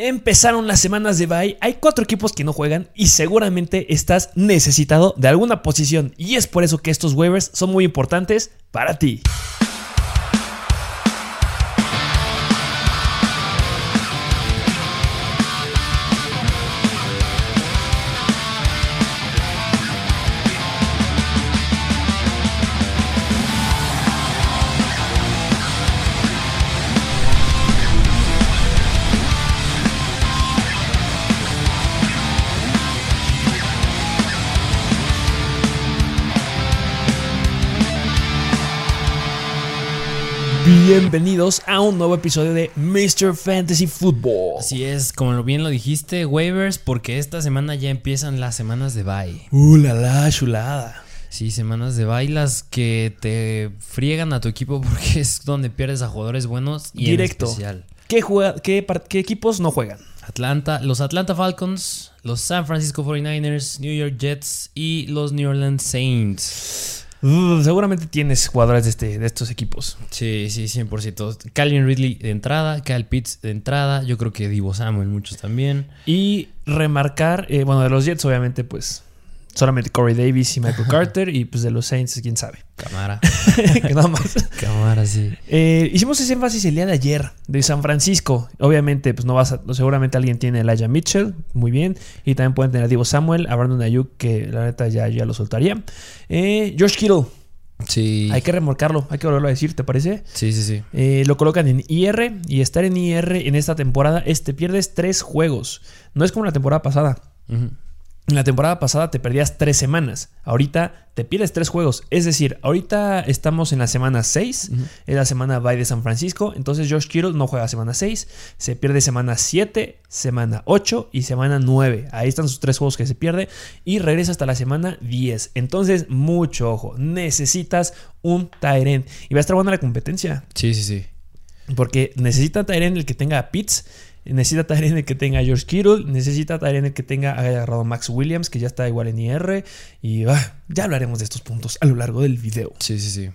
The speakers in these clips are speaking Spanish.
Empezaron las semanas de bye, hay cuatro equipos que no juegan y seguramente estás necesitado de alguna posición y es por eso que estos waivers son muy importantes para ti. Bienvenidos a un nuevo episodio de Mr. Fantasy Football. Así es, como bien lo dijiste, waivers, porque esta semana ya empiezan las semanas de bye. Uh, la la, chulada. Sí, semanas de bye las que te friegan a tu equipo porque es donde pierdes a jugadores buenos y Directo. en especial. ¿Qué, juega- qué par- qué equipos no juegan? Atlanta, los Atlanta Falcons, los San Francisco 49ers, New York Jets y los New Orleans Saints. Uh, seguramente tienes jugadores de, este, de estos equipos. Sí, sí, 100%. Calvin Ridley de entrada, Kyle Pitts de entrada, yo creo que Divo Samuel muchos también. Y remarcar, eh, bueno, de los Jets, obviamente, pues solamente Corey Davis y Michael Carter. Y pues de los Saints, quién sabe. Cámara, nada más. cámara, sí. Eh, hicimos ese énfasis el día de ayer de San Francisco. Obviamente, pues no vas a. Seguramente alguien tiene a Elijah Mitchell, muy bien. Y también pueden tener a Divo Samuel, a Brandon Ayuk, que la neta ya, ya lo soltaría. Eh, George Kittle, Sí, hay que remolcarlo, hay que volverlo a decir, ¿te parece? sí, sí, sí. Eh, lo colocan en IR y estar en IR en esta temporada es te pierdes tres juegos. No es como la temporada pasada. Ujú. En la temporada pasada te perdías tres semanas. Ahorita te pierdes tres juegos. Es decir, ahorita estamos en la semana 6. Es la semana bye de San Francisco. Entonces Josh Kittle no juega semana 6. Se pierde semana 7, semana 8 y semana 9. Ahí están sus tres juegos que se pierde. Y regresa hasta la semana 10. Entonces, mucho ojo. Necesitas un Tyrant. Y va a estar buena la competencia. Sí, sí, sí. Porque necesita Tyrant el que tenga a Pitts. Necesita Tyrant el que tenga George Kittle. Necesita Tyrant el que tenga agarrado a Max Williams, que ya está igual en IR. Y ah, ya hablaremos de estos puntos a lo largo del video. Sí, sí, sí.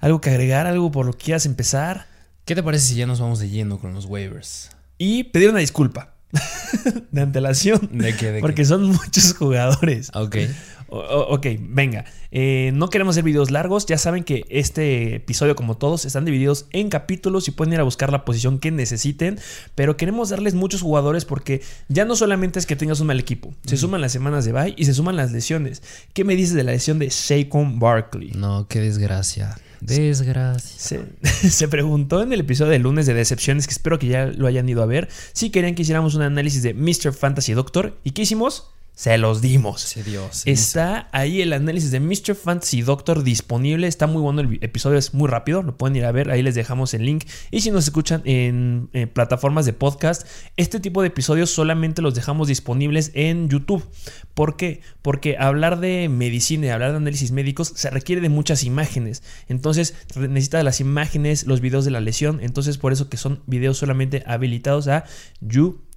¿Algo que agregar? ¿Algo por lo que quieras empezar? ¿Qué te parece si ya nos vamos de lleno con los waivers? Y pedir una disculpa de antelación. ¿De qué? ¿De Porque son muchos jugadores. Ok. O- ok, venga. Eh, no queremos hacer videos largos. Ya saben que este episodio, como todos, están divididos en capítulos y pueden ir a buscar la posición que necesiten. Pero queremos darles muchos jugadores porque ya no solamente es que tengas un mal equipo. Se suman las semanas de bye y se suman las lesiones. ¿Qué me dices de la lesión de Saquon Barkley? No, qué desgracia. Desgracia. Se, se preguntó en el episodio de lunes de decepciones, que espero que ya lo hayan ido a ver, si querían que hiciéramos un análisis de Mr. Fantasy Doctor. ¿Y qué hicimos? Se los dimos. Se dio. se hizo. Está ahí el análisis de Mr. Fantasy Doctor disponible. Está muy bueno el episodio, es muy rápido. Lo pueden ir a ver. Ahí les dejamos el link. Y si nos escuchan en, plataformas de podcast, este tipo de episodios solamente los dejamos disponibles en YouTube. ¿Por qué? Porque hablar de medicina y hablar de análisis médicos se requiere de muchas imágenes. Entonces necesita las imágenes, los videos de la lesión. Entonces por eso que son videos solamente habilitados a YouTube.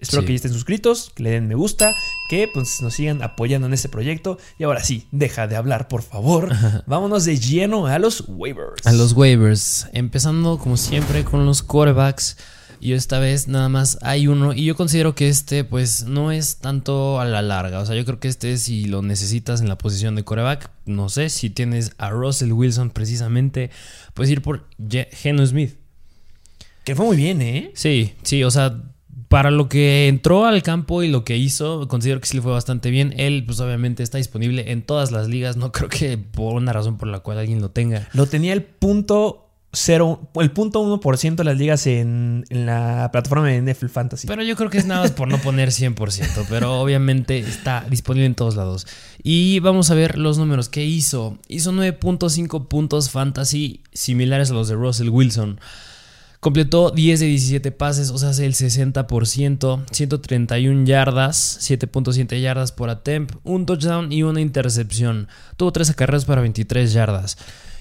Espero Sí. que ya estén suscritos, que le den me gusta, que pues nos sigan apoyando en este proyecto. Y ahora sí, deja de hablar, por favor. Vámonos de lleno a los waivers. A los waivers. Empezando como siempre con los quarterbacks. Y esta vez nada más hay uno. Y yo considero que este, pues, no es tanto a la larga. O sea, yo creo que este, si lo necesitas en la posición de quarterback, no sé, si tienes a Russell Wilson precisamente, puedes ir por Geno Smith. Que fue muy bien, ¿eh? Sí, sí, o sea, para lo que entró al campo y lo que hizo, considero que sí le fue bastante bien. Él, pues obviamente está disponible en todas las ligas. No creo que por una razón por la cual alguien lo tenga. Lo tenía el punto cero, el punto 1% de las ligas en, en la plataforma de NFL Fantasy. Pero yo creo que es nada más por no poner 100%, pero obviamente está disponible en todos lados. Y vamos a ver los números que hizo. Hizo 9.5 puntos fantasy similares a los de Russell Wilson. Completó 10 de 17 pases, o sea, hace el 60%, 131 yardas, 7.7 yardas por attempt, un touchdown y una intercepción. Tuvo 13 carreras para 23 yardas.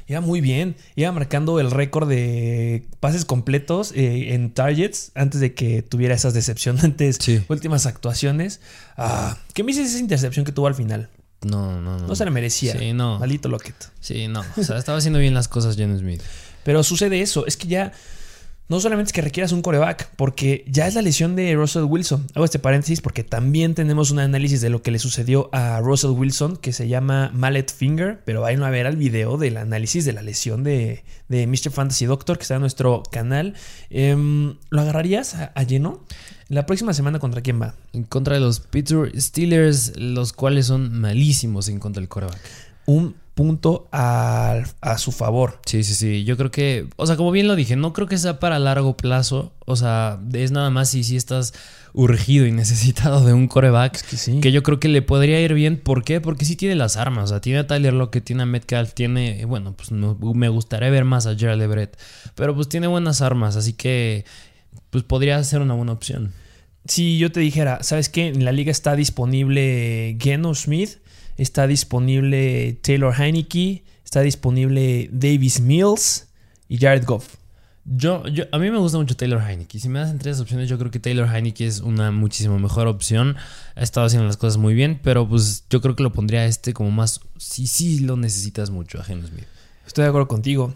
Iba muy bien. Iba marcando el récord de pases completos eh, en targets antes de que tuviera esas decepcionantes Sí. últimas actuaciones. Ah, ¿Qué me dices esa intercepción que tuvo al final? No, no, no. No se la merecía. Sí, no. Maldito Lockett. Sí, no. O sea, estaba haciendo bien las cosas Geno Smith. Pero sucede eso. Es que ya. No solamente es que requieras un coreback, porque ya es la lesión de Russell Wilson. Hago este paréntesis porque también tenemos un análisis de lo que le sucedió a Russell Wilson que se llama Mallet Finger, pero vayan a ver al video del análisis de la lesión de, de Mr. Fantasy Doctor que está en nuestro canal. Em, ¿Lo agarrarías a, a, lleno? La próxima semana contra quién va? En contra de los Pittsburgh Steelers, los cuales son malísimos en contra del coreback. Un punto a, a, su favor. Sí, sí, sí. Yo creo que, o sea, como bien lo dije, no creo que sea para largo plazo. O sea, es nada más si, si estás urgido y necesitado de un coreback. Es que, sí. que yo creo que le podría ir bien. ¿Por qué? Porque sí tiene las armas. O sea, tiene a Tyler Lockett, tiene a Metcalf, tiene, bueno, pues no, me gustaría ver más a Gerald Everett. Pero pues tiene buenas armas, así que pues podría ser una buena opción. Si yo te dijera, ¿sabes qué? En la liga está disponible Geno Smith está disponible Taylor Heineke, está disponible Davis Mills y Jared Goff. Yo, yo, a mí me gusta mucho Taylor Heineke. Si me das tres opciones, yo creo que Taylor Heineke es una muchísimo mejor opción. Ha estado haciendo las cosas muy bien, pero pues yo creo que lo pondría a este como más. Sí, sí lo necesitas mucho a Geno Smith. Estoy de acuerdo contigo.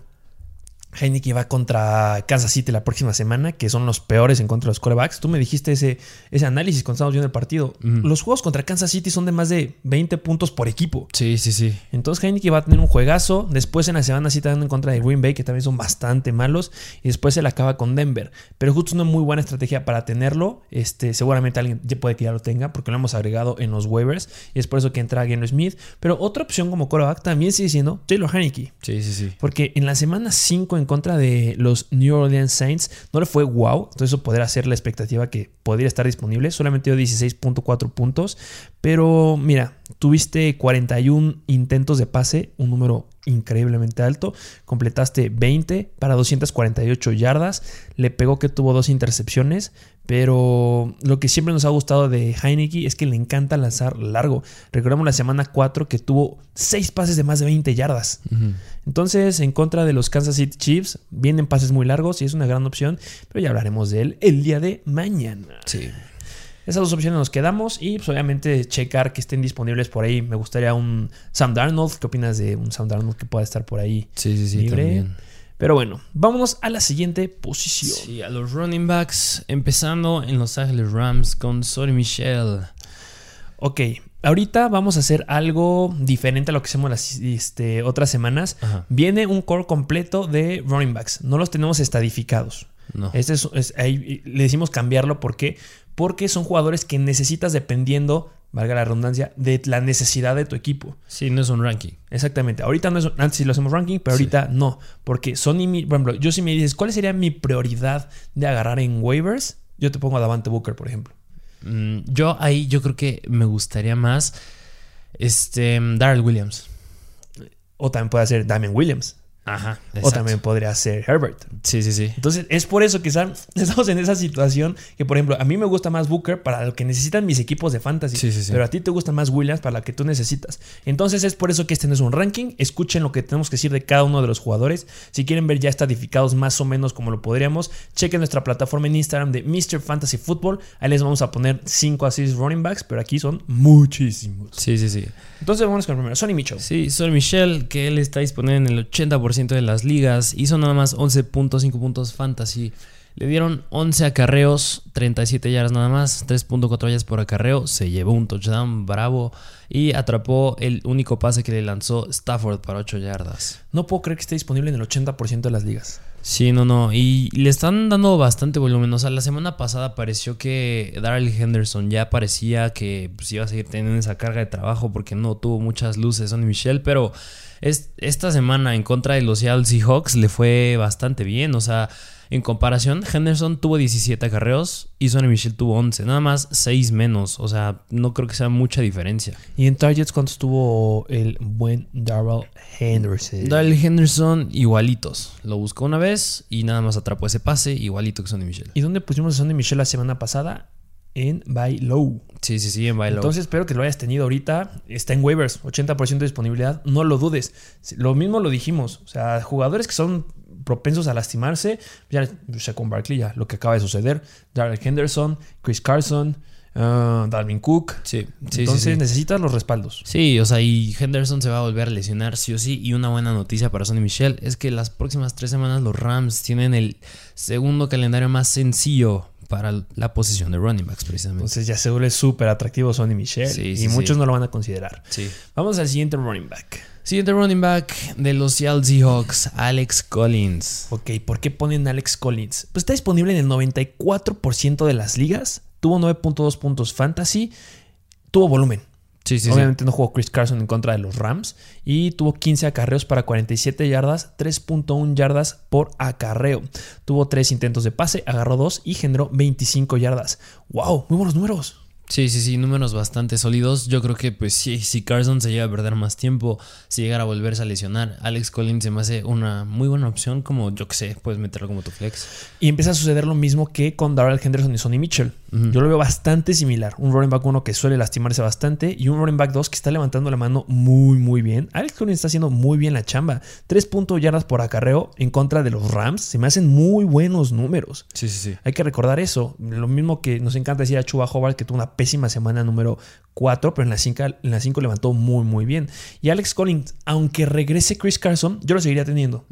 Heineken va contra Kansas City la próxima semana, que son los peores en contra de los corebacks. Tú me dijiste ese, ese análisis cuando estábamos viendo el partido. Mm. Los juegos contra Kansas City son de más de 20 puntos por equipo. Sí, sí, sí. Entonces Heineken va a tener un juegazo. Después en la semana sí está en contra de Green Bay, que también son bastante malos. Y después se le acaba con Denver. Pero justo una muy buena estrategia para tenerlo. Este, seguramente alguien ya puede que ya lo tenga, porque lo hemos agregado en los waivers. Y es por eso que entra Geno Smith. Pero otra opción como coreback también sigue siendo Taylor Heineken. Sí, sí, sí. Porque en la semana 5 en contra de los New Orleans Saints no le fue wow. Entonces eso podría ser la expectativa que podría estar disponible. Solamente dio 16.4 puntos. Pero mira, tuviste 41 intentos de pase, un número increíblemente alto. Completaste 20 para 248 yardas. Le pegó que tuvo dos intercepciones. Pero lo que siempre nos ha gustado de Heineke es que le encanta lanzar largo. Recordamos la semana 4 que tuvo 6 pases de más de 20 yardas. Uh -huh. Entonces, en contra de los Kansas City Chiefs, vienen pases muy largos y es una gran opción. Pero ya hablaremos de él el día de mañana. Sí. Esas dos opciones nos quedamos y pues obviamente checar que estén disponibles por ahí. Me gustaría un Sam Darnold. ¿Qué opinas de un Sam Darnold que pueda estar por ahí? Sí, sí, sí. libre? También. Pero bueno, vámonos a la siguiente posición. Sí, a los running backs, empezando en Los Ángeles Rams con Sonny Michel. Ok, ahorita vamos a hacer algo diferente a lo que hacemos las este, otras semanas. Ajá. Viene un core completo de running backs. No los tenemos estadificados. No. Este es, es- ahí le decimos cambiarlo porque, porque son jugadores que necesitas dependiendo, valga la redundancia, de la necesidad de tu equipo. Sí, no es un ranking. Exactamente. Ahorita no es, antes sí lo hacemos ranking, pero Sí. ahorita no. Porque Sony, mi- por ejemplo, yo si me dices, ¿cuál sería mi prioridad de agarrar en waivers? Yo te pongo a Davante Booker, por ejemplo. Mm, yo ahí yo creo que me gustaría más este Darrell Williams. O también puede ser Damian Williams. Ajá. O también podría ser Herbert. Sí, sí, sí. Entonces, es por eso que estamos en esa situación que, por ejemplo, a mí me gusta más Booker para lo que necesitan mis equipos de fantasy. Sí, sí, sí. Pero a ti te gusta más Williams para lo que tú necesitas. Entonces, es por eso que este no es un ranking. Escuchen lo que tenemos que decir de cada uno de los jugadores. Si quieren ver ya estadificados más o menos como lo podríamos, chequen nuestra plataforma en Instagram de Mr. Fantasy Football. Ahí les vamos a poner 5 a 6 running backs, pero aquí son muchísimos. Sí, sí, sí. Entonces, vamos con el primero. Sonny Mitchell. Sí, Sonny Michel, que él está disponible en el 80% de las ligas. Hizo nada más 11.5 puntos fantasy. Le dieron 11 acarreos, 37 yardas nada más, 3.4 yardas por acarreo. Se llevó un touchdown bravo y atrapó el único pase que le lanzó Stafford para 8 yardas. No puedo creer que esté disponible en el 80% de las ligas. Sí, no, no. Y le están dando bastante volumen. O sea, la semana pasada pareció que Darrell Henderson ya parecía que pues, iba a seguir teniendo esa carga de trabajo porque no tuvo muchas luces Sonny Michel. Pero es, esta semana en contra de los Seattle Seahawks le fue bastante bien. O sea, en comparación, Henderson tuvo 17 acarreos y Sonny Michel tuvo 11. Nada más 6 menos. O sea, no creo que sea mucha diferencia. ¿Y en targets cuántos tuvo el buen Darrell Henderson? Darrell Henderson igualitos. Lo buscó una vez y nada más atrapó ese pase igualito que Sonny Michel. ¿Y dónde pusimos a Sonny Michel la semana pasada? En Buy Low. Sí, sí, sí, en bailo. Entonces espero que lo hayas tenido ahorita. Está en waivers, 80% de disponibilidad. No lo dudes. Lo mismo lo dijimos. O sea, jugadores que son propensos a lastimarse. Ya con Barkley, ya lo que acaba de suceder. Darrell Henderson, Chris Carson, ah, Dalvin Cook. Sí, sí, Entonces sí, sí. necesitas los respaldos. Sí, o sea, y Henderson se va a volver a lesionar sí o sí. Y una buena noticia para Sonny Michel es que las próximas tres semanas los Rams tienen el segundo calendario más sencillo para la posición de running backs, precisamente. Entonces ya se vuelve súper atractivo Sonny Michel. Sí, y muchos sí. no lo van a considerar. sí. Vamos al siguiente running back. Siguiente running back de los Seattle Seahawks, Alex Collins. Ok, ¿por qué ponen Alex Collins? Pues está disponible en el 94% de las ligas. Tuvo 9.2 puntos fantasy. Tuvo volumen. Sí, sí, Obviamente no jugó Chris Carson en contra de los Rams. Y tuvo 15 acarreos para 47 yardas, 3.1 yardas por acarreo. Tuvo 3 intentos de pase, agarró 2 y generó 25 yardas. ¡Wow! Muy buenos números. Sí, sí, sí, números bastante sólidos. Yo creo que, pues sí, si Carson se llega a perder más tiempo, si llegara a volverse a lesionar, Alex Collins se me hace una muy buena opción, como yo que sé, puedes meterlo como tu flex. Y empieza a suceder lo mismo que con Darrell Henderson y Sonny Mitchell. Yo lo veo bastante similar. Un running back 1 que suele lastimarse bastante y un running back 2 que está levantando la mano muy, muy bien. Alex Collins está haciendo muy bien la chamba. 3 puntos yardas por acarreo en contra de los Rams. Se me hacen muy buenos números. Sí, sí, sí. Hay que recordar eso. Lo mismo que nos encanta decir a Chuba Howard que tuvo una pésima semana número 4, pero en la 5 en la cinco levantó muy, muy bien. Y Alex Collins, aunque regrese Chris Carson, yo lo seguiría teniendo.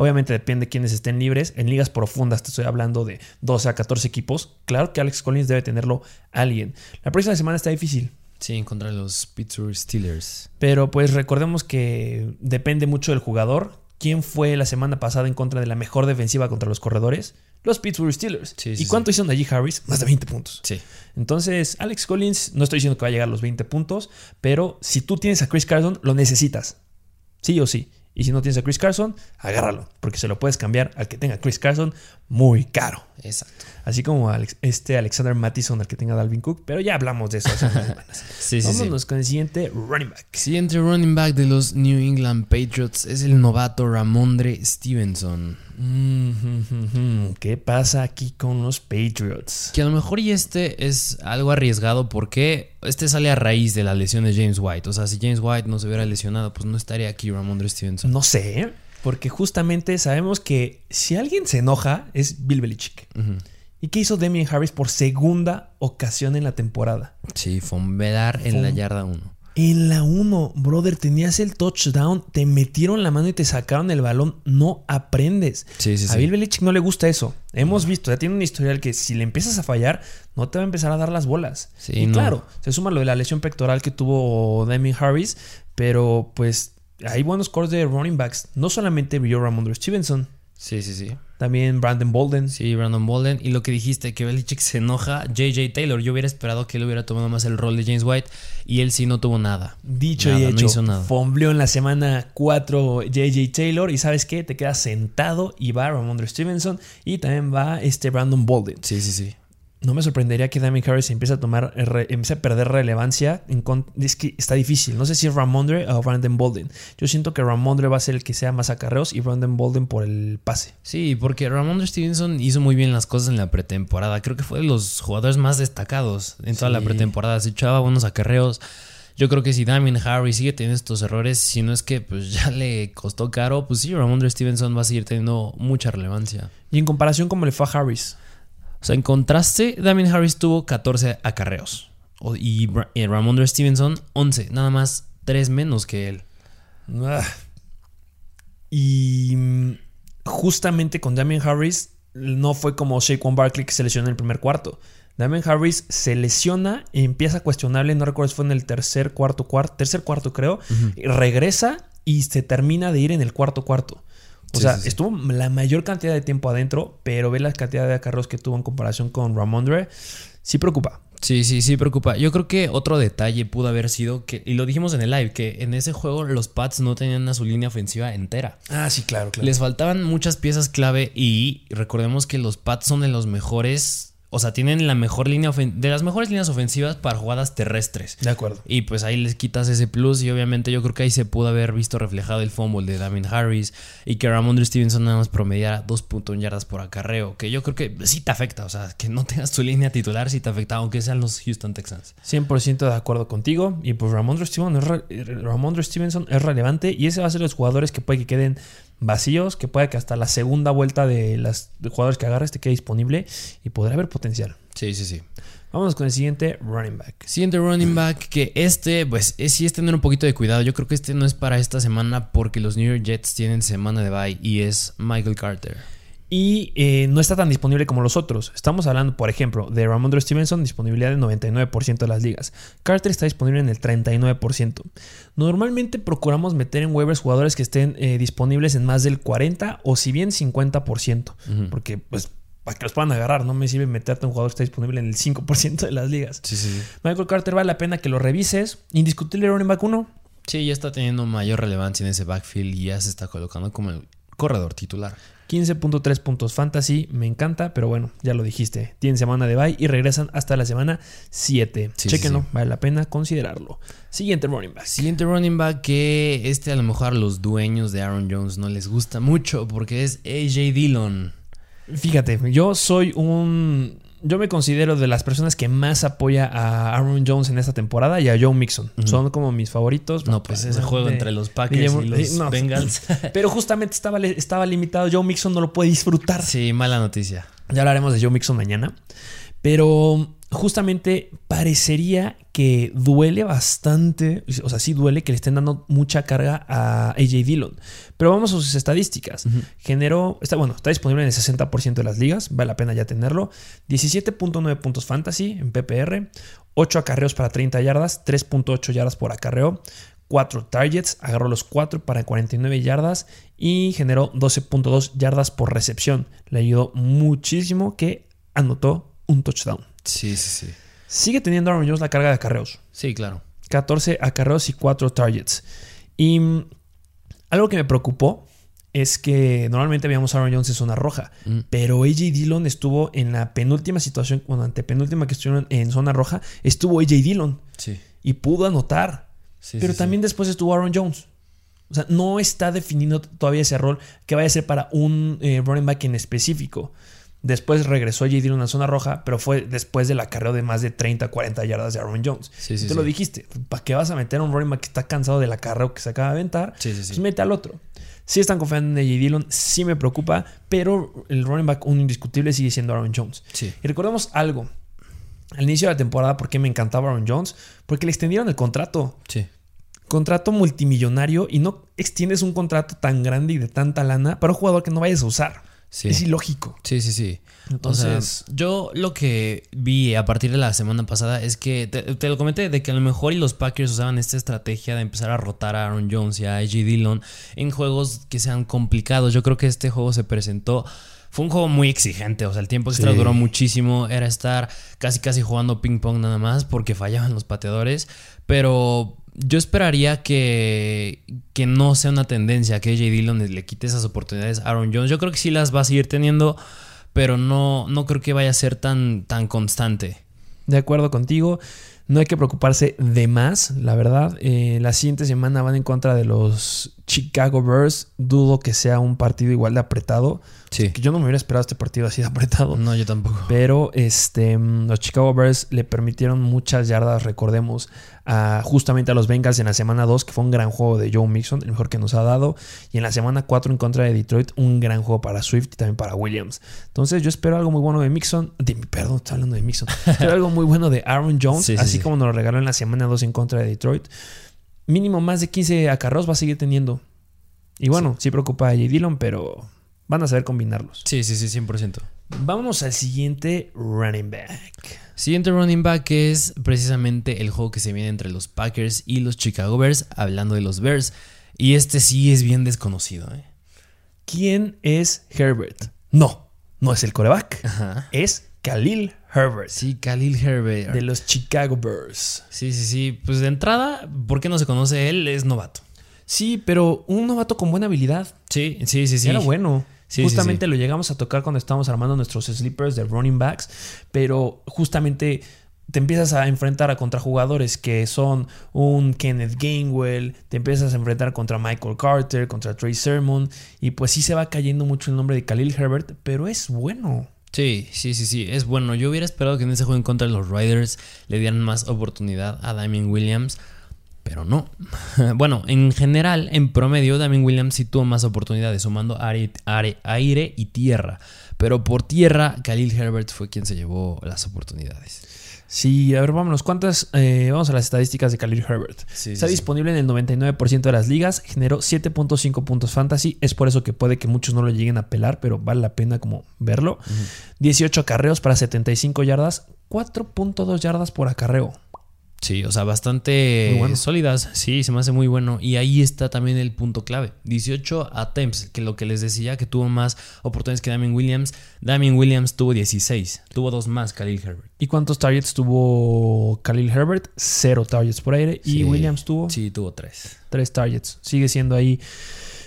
Obviamente depende de quiénes estén libres. En ligas profundas te estoy hablando de 12 a 14 equipos. Claro que Alex Collins debe tenerlo alguien. La próxima semana está difícil. Sí, contra los Pittsburgh Steelers. Pero pues recordemos que depende mucho del jugador. ¿Quién fue la semana pasada en contra de la mejor defensiva contra los corredores? Los Pittsburgh Steelers. Sí, sí, ¿Y cuánto hizo Najee Harris? Más de 20 puntos. Sí. Entonces, Alex Collins, no estoy diciendo que va a llegar a los 20 puntos, pero si tú tienes a Chris Carson, lo necesitas. Sí o sí. Y si no tienes a Chris Carson, agárralo, porque se lo puedes cambiar al que tenga Chris Carson muy caro. Exacto. Así como Alex- este Alexander Mattison al que tenga Dalvin Cook, pero ya hablamos de eso hace unas semanas. Sí, sí, sí. Vámonos con el siguiente running back. Siguiente running back de los New England Patriots es el novato Ramondre Stevenson. Mm. ¿Qué pasa aquí con los Patriots? Que a lo mejor y este es algo arriesgado porque este sale a raíz de la lesión de James White. O sea, si James White no se hubiera lesionado, pues no estaría aquí Ramondre Stevenson. No sé, ¿eh? Porque justamente sabemos que si alguien se enoja es Bill Belichick. ¿Y qué hizo Demian Harris por segunda ocasión en la temporada? Sí, fombelar en la yarda 1. En la 1, brother, tenías el touchdown, te metieron la mano y te sacaron el balón, no aprendes. Sí, sí, a sí. Bill Belichick no le gusta eso. Hemos visto, ya tiene un historial que si le empiezas a fallar, no te va a empezar a dar las bolas. Sí, y no. claro, se suma lo de la lesión pectoral que tuvo Demian Harris, pero pues hay buenos scores de running backs. No solamente brilló Ramondre Stevenson, Sí, sí, sí. también Brandon Bolden. Sí, Brandon Bolden. Y lo que dijiste, que Belichick se enoja, JJ Taylor. Yo hubiera esperado que él hubiera tomado más el rol de James White y él sí no tuvo nada. Dicho Nada, y no hecho, hizo nada. fombleó en la semana 4 JJ Taylor y ¿sabes qué? Te quedas sentado y va Ramondre Stevenson y también va este Brandon Bolden. Sí, sí, sí. No me sorprendería que Damien Harris empiece a tomar, re- empiece a perder relevancia. En es que está difícil. No sé si es Ramondre o Brandon Bolden. Yo siento que Ramondre va a ser el que sea más acarreos y Brandon Bolden por el pase. Sí, porque Ramondre Stevenson hizo muy bien las cosas en la pretemporada. Creo que fue de los jugadores más destacados en toda la pretemporada. Se echaba buenos acarreos. Yo creo que si Damien Harris sigue teniendo estos errores, si no es que pues ya le costó caro, pues sí, Ramondre Stevenson va a seguir teniendo mucha relevancia. Y en comparación, como le fue a Harris? O sea, en contraste, Damien Harris tuvo 14 acarreos. Y, y Ramondre Stevenson, 11. Nada más 3 menos que él. Ah. Y mm, justamente con Damien Harris no fue como Shaquan Barkley que se lesionó en el primer cuarto. Damien Harris se lesiona, empieza cuestionable, no recuerdo si fue en el tercer, cuarto, cuarto, tercer cuarto creo, y regresa y se termina de ir en el cuarto cuarto. O Sí, sea, sí, sí. estuvo la mayor cantidad de tiempo adentro, pero ve la cantidad de acarreos que tuvo en comparación con Ramondre, sí preocupa. Sí, sí, sí, preocupa. Yo creo que otro detalle pudo haber sido que, y lo dijimos en el live, que en ese juego los Pats no tenían a su línea ofensiva entera. Ah, sí, claro, claro. Les faltaban muchas piezas clave y recordemos que los Pats son de los mejores, o sea, tienen la mejor línea de las mejores líneas ofensivas para jugadas terrestres. De acuerdo. Y pues ahí les quitas ese plus y obviamente yo creo que ahí se pudo haber visto reflejado el fumble de Damien Harris y que Ramondre Stevenson nada más promediara 2.1 yardas por acarreo, que yo creo que sí te afecta, o sea, que no tengas tu línea titular sí te afecta, aunque sean los Houston Texans. 100% de acuerdo contigo. Y pues Ramondre Stevenson, es re- Ramondre Stevenson es relevante. Y ese va a ser los jugadores que puede que queden vacíos. Que puede que hasta la segunda vuelta de los jugadores que agarres te quede disponible. Y podrá haber potencial. Sí, sí, sí. Vámonos con el siguiente running back. Siguiente running back, que este, pues es, sí es tener un poquito de cuidado. Yo creo que este no es para esta semana porque los New York Jets tienen semana de bye y es Michael Carter. Y eh, no está tan disponible como los otros. Estamos hablando, por ejemplo, de Ramondre Stevenson, disponibilidad del 99% de las ligas. Carter está disponible en el 39%. Normalmente procuramos meter en waivers jugadores que estén eh, disponibles en más del 40 o si bien 50%. Porque, pues, para que los puedan agarrar, no me sirve meterte un jugador que está disponible en el 5% de las ligas. Sí, sí, sí. Michael Carter vale la pena que lo revises. Indiscutible running back 1. Sí, ya está teniendo mayor relevancia en ese backfield y ya se está colocando como el corredor titular. 15.3 puntos fantasy, me encanta, pero bueno, ya lo dijiste. Tienen semana de bye y regresan hasta la semana 7. Sí, Chequenlo, sí, sí. vale la pena considerarlo. Siguiente running back. Siguiente running back que este a lo mejor a los dueños de Aaron Jones no les gusta mucho porque es AJ Dillon. Fíjate, yo soy un. Yo me considero de las personas que más apoya a Aaron Jones en esta temporada y a Joe Mixon. Son como mis favoritos. No, pues ese de- juego entre los Packers y los no. Bengals. Pero justamente estaba, estaba limitado. Joe Mixon no lo puede disfrutar. Sí, mala noticia. Ya hablaremos de Joe Mixon mañana. Pero justamente parecería que duele bastante, o sea, sí duele que le estén dando mucha carga a AJ Dillon. Pero vamos a sus estadísticas. Generó, está, bueno, está disponible en el 60% de las ligas, vale la pena ya tenerlo. 17.9 puntos fantasy en PPR, 8 acarreos para 30 yardas, 3.8 yardas por acarreo. 4 targets, agarró los 4 para 49 yardas y generó 12.2 yardas por recepción. Le ayudó muchísimo que anotó un touchdown. Sí, sí, sí. Sigue teniendo Aaron Jones la carga de acarreos. Sí, claro. 14 acarreos y 4 targets. Y mm, algo que me preocupó es que normalmente veíamos a Aaron Jones en zona roja, Mm. pero AJ Dillon estuvo en la penúltima situación, bueno, antepenúltima que estuvieron en zona roja, estuvo AJ Dillon Sí. y pudo anotar. Sí, pero sí, también después estuvo Aaron Jones. O sea, no está definido todavía ese rol que vaya a ser para un eh, running back en específico. Después regresó J. Dillon a zona roja, pero fue después del acarreo de más de 30, 40 yardas de Aaron Jones. Sí, sí, Te sí. lo dijiste. ¿Para qué vas a meter a un running back que está cansado del acarreo que se acaba de aventar? Sí, sí, sí. Pues mete al otro. Sí están confiando en J. Dillon, sí me preocupa, pero el running back un indiscutible sigue siendo Aaron Jones. Sí. Y recordemos algo. Al inicio de la temporada, ¿por qué me encantaba Aaron Jones? Porque le extendieron el contrato Sí. contrato multimillonario y no extiendes un contrato tan grande y de tanta lana para un jugador que no vayas a usar. Sí. Es ilógico. Sí, sí, sí. Entonces- yo lo que vi a partir de la semana pasada es que te, te lo comenté de que a lo mejor y los Packers usaban esta estrategia de empezar a rotar a Aaron Jones y a AJ Dillon en juegos que sean complicados. Yo creo que este juego se presentó. Fue un juego muy exigente, o sea, el tiempo extra Sí. duró muchísimo. Era estar casi casi jugando ping pong nada más porque fallaban los pateadores. Pero yo esperaría que, que no sea una tendencia, que AJ Dillon le quite esas oportunidades a Aaron Jones. Yo creo que sí las va a seguir teniendo, pero no, no creo que vaya a ser tan, tan constante. De acuerdo contigo. No hay que preocuparse de más, la verdad. Eh, la siguiente semana van en contra de los Chicago Bears. Dudo que sea un partido igual de apretado. Sí. Que yo no me hubiera esperado este partido así de apretado. No, yo tampoco. Pero este, mm, los Chicago Bears le permitieron muchas yardas, recordemos, a, justamente a los Bengals en la semana 2, que fue un gran juego de Joe Mixon, el mejor que nos ha dado. Y en la semana 4 en contra de Detroit, un gran juego para Swift y también para Williams. Entonces yo espero algo muy bueno de Mixon. de- perdón, estoy hablando de Mixon. Espero algo muy bueno de Aaron Jones, Sí, sí, así sí. como nos lo regaló en la semana 2 en contra de Detroit. Mínimo más de 15 acarreos va a seguir teniendo. Y bueno, sí, preocupa a J. Dillon, pero van a saber combinarlos. Sí, sí, sí, 100%. Vámonos al siguiente running back. Siguiente running back es precisamente el juego que se viene entre los Packers y los Chicago Bears, hablando de los Bears. Y este sí es bien desconocido. ¿eh? ¿Quién es Herbert? No, no es el coreback. Ajá. Es Khalil Herbert Sí, Khalil Herbert. de los Chicago Bears. Sí, sí, sí. Pues de entrada, ¿por qué no se conoce él? Es novato. Sí, pero un novato con buena habilidad. Sí, sí, sí, sí. Era bueno. Sí, justamente sí, lo llegamos a tocar cuando estábamos armando nuestros sleepers de running backs, pero justamente te empiezas a enfrentar a contra jugadores que son un Kenneth Gainwell, te empiezas a enfrentar contra Michael Carter, contra Trey Sermon, y pues sí se va cayendo mucho el nombre de Khalil Herbert, pero es bueno. Sí, sí, sí, sí. Es bueno. Yo hubiera esperado que en ese juego en contra de los Riders le dieran más oportunidad a Damien Williams. pero no. bueno, en general, en promedio, Damien Williams sí tuvo más oportunidades, sumando aire, aire y tierra. Pero por tierra, Khalil Herbert fue quien se llevó las oportunidades. Sí, a ver, vámonos. ¿Cuántas? Eh, vamos a las estadísticas de Khalil Herbert. Está disponible en el 99% de las ligas. Generó 7.5 puntos fantasy. Es por eso que puede que muchos no lo lleguen a pelar, pero vale la pena como verlo. 18 acarreos para 75 yardas. 4.2 yardas por acarreo. Sí, o sea, bastante sólidas. Sí, se me hace muy bueno. Y ahí está también el punto clave. 18 attempts, que lo que les decía, que tuvo más oportunidades que Damien Williams. Damien Williams tuvo 16. Tuvo dos más Khalil Herbert. ¿Y cuántos targets tuvo Khalil Herbert? Cero targets por aire. ¿Y Williams tuvo? Sí, tuvo tres. Tres targets. Sigue siendo ahí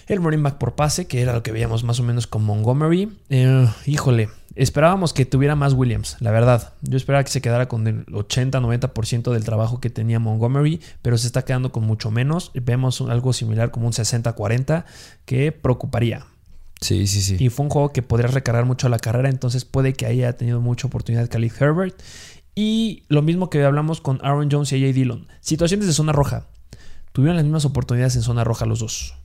el running back por pase, que era lo que veíamos más o menos con Montgomery. Eh, híjole, Esperábamos que tuviera más Williams, la verdad. Yo esperaba que se quedara con el 80-90% del trabajo que tenía Montgomery, pero se está quedando con mucho menos. Vemos algo similar como un 60-40 que preocuparía. Sí, sí, sí. Y fue un juego que podría recargar mucho a la carrera, entonces puede que haya tenido mucha oportunidad Khalid Herbert. Y lo mismo que hablamos con Aaron Jones y AJ Dillon. Situaciones de zona roja. Tuvieron las mismas oportunidades en zona roja los dos.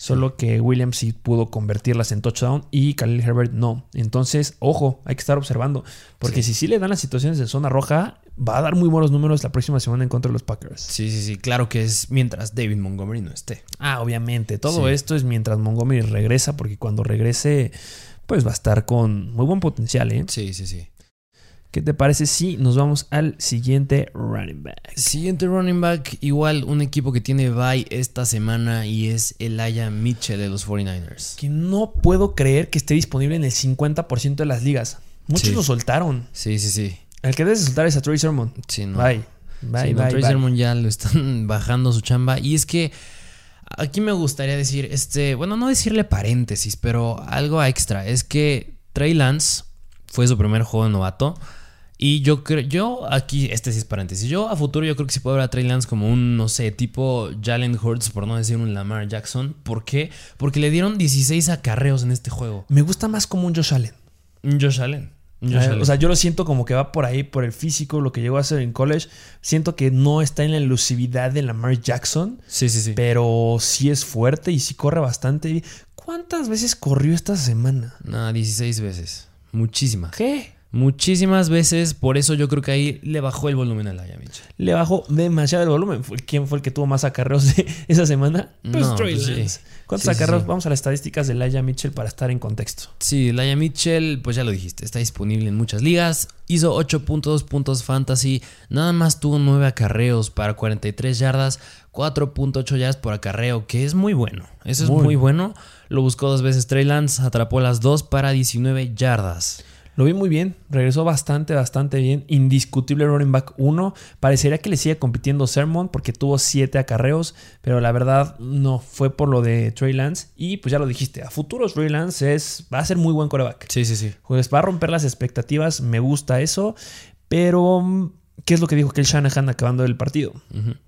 Solo que Williams sí pudo convertirlas en touchdown y Khalil Herbert no. Entonces, ojo, hay que estar observando. Porque si sí le dan las situaciones de zona roja, va a dar muy buenos números la próxima semana en contra de los Packers. Sí, sí, sí. Claro que es mientras David Montgomery no esté. Ah, obviamente. Todo esto es mientras Montgomery regresa, porque cuando regrese, pues va a estar con muy buen potencial, ¿eh? Sí, sí, sí. ¿Qué te parece si nos vamos al siguiente running back? Siguiente running back, igual un equipo que tiene bye esta semana y es Elijah Mitchell de los 49ers. Que no puedo creer que esté disponible en el 50% de las ligas. Muchos lo soltaron. Sí, sí, sí. El que debe soltar es a Troy Sermon. Sí, no. Bye. Bye, bye, Troy Sermon ya lo están bajando su chamba. Y es que aquí me gustaría decir, este, bueno, no decirle paréntesis, pero algo extra. Es que Trey Lance fue su primer juego de novato. Y yo creo, yo aquí, este sí es paréntesis, yo a futuro yo creo que se puede ver a Trey Lance como un, no sé, tipo Jalen Hurts, por no decir un Lamar Jackson. ¿Por qué? Porque le dieron 16 acarreos en este juego. Me gusta más como un Josh Allen. Un Josh Allen. O sea, yo lo siento como que va por ahí, por el físico, lo que llegó a hacer en college. Siento que no está en la elusividad de Lamar Jackson. Sí, sí, sí. Pero sí es fuerte y sí corre bastante. ¿Cuántas veces corrió esta semana? No, 16 veces. Muchísimas. ¿Qué? Muchísimas veces, por eso yo creo que ahí le bajó el volumen a Laia Mitchell. Le bajó demasiado el volumen. ¿Quién fue el que tuvo más acarreos esa semana? Pues Trey pues ¿Cuántos acarreos? Vamos a las estadísticas de Laia Mitchell para estar en contexto. Sí, Laia Mitchell, pues ya lo dijiste, está disponible en muchas ligas. Hizo 8.2 puntos fantasy. Nada más tuvo 9 acarreos para 43 yardas, 4.8 yardas por acarreo, que es muy bueno. Eso es muy, muy bueno. Lo buscó dos veces Trey Lance, atrapó las dos para 19 yardas. Lo vi muy bien, regresó bastante, bastante bien. Indiscutible running back 1. Parecería que le sigue compitiendo Sermon porque tuvo 7 acarreos, pero la verdad no fue por lo de Trey Lance. Y pues ya lo dijiste, a futuros Trey Lance es, va a ser muy buen coreback. Sí, sí, sí. Pues va a romper las expectativas, me gusta eso, pero ¿qué es lo que dijo Kel Shanahan acabando el partido?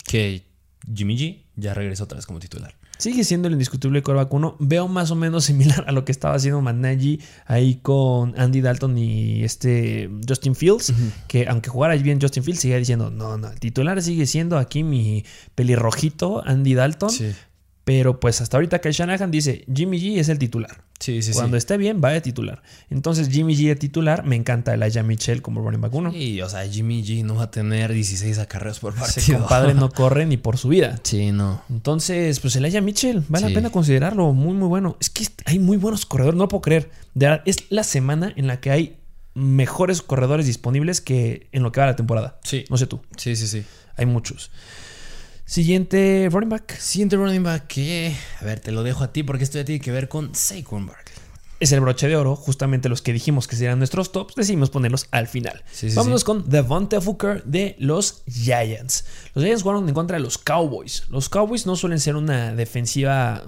Que Jimmy G ya regresó otra vez como titular. Sigue siendo el indiscutible coreback 1. Veo más o menos similar a lo que estaba haciendo Managi ahí con Andy Dalton y este Justin Fields. Que aunque jugara bien Justin Fields, sigue diciendo: No, no, el titular sigue siendo aquí mi pelirrojito Andy Dalton. Sí. Pero pues hasta ahorita que Shanahan dice, Jimmy G es el titular. Sí, sí, Cuando esté bien, va de titular. Entonces Jimmy G de titular, me encanta Elijah Mitchell como running back 1. Sí, o sea, Jimmy G no va a tener 16 acarreos por partido. Ese compadre no corre ni por su vida. Sí, no. Entonces, pues Elijah Mitchell, vale la pena considerarlo. Muy, muy bueno. Es que hay muy buenos corredores, no lo puedo creer. Es la semana en la que hay mejores corredores disponibles que en lo que va la temporada. Sí. No sé tú. Sí, sí, sí. Hay muchos. Siguiente running back. Siguiente running back que, a ver, te lo dejo a ti porque esto ya tiene que ver con Saquon Barkley. Es el broche de oro, justamente los que dijimos que serían nuestros tops, decidimos ponerlos al final. Sí, sí, Vámonos con Devonta Booker de los Giants. Los Giants jugaron en contra de los Cowboys. Los Cowboys no suelen ser una defensiva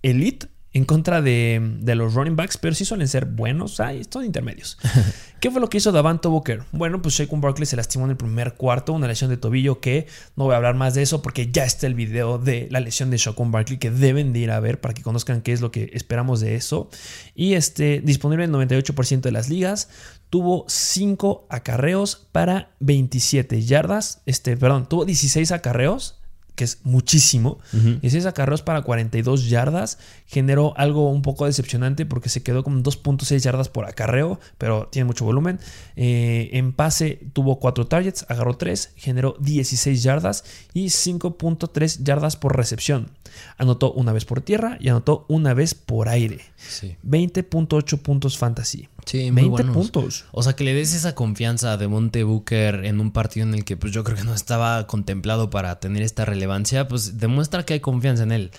elite, en contra de, los running backs, pero sí suelen ser buenos. Ay, son intermedios. ¿Qué fue lo que hizo Davanto Booker? Bueno, pues Shaquan Barkley se lastimó en el primer cuarto, una lesión de tobillo que no voy a hablar más de eso porque ya está el video de la lesión de Shaquan Barkley que deben de ir a ver para que conozcan qué es lo que esperamos de eso. Y este, disponible en 98% de las ligas, tuvo 5 acarreos para 27 yardas. Este, perdón, tuvo 16 acarreos que es muchísimo. Ujú. 16 acarreos para 42 yardas. Generó algo un poco decepcionante porque se quedó con 2.6 yardas por acarreo, pero tiene mucho volumen. Eh, en pase tuvo 4 targets, agarró 3, generó 16 yardas y 5.3 yardas por recepción. Anotó una vez por tierra y anotó una vez por aire. Sí. 20.8 puntos fantasy. Sí, muy 20 buenos. puntos. O sea, que le des esa confianza a Devonte Booker en un partido en el que pues yo creo que no estaba contemplado para tener esta relevancia, pues demuestra que hay confianza en él.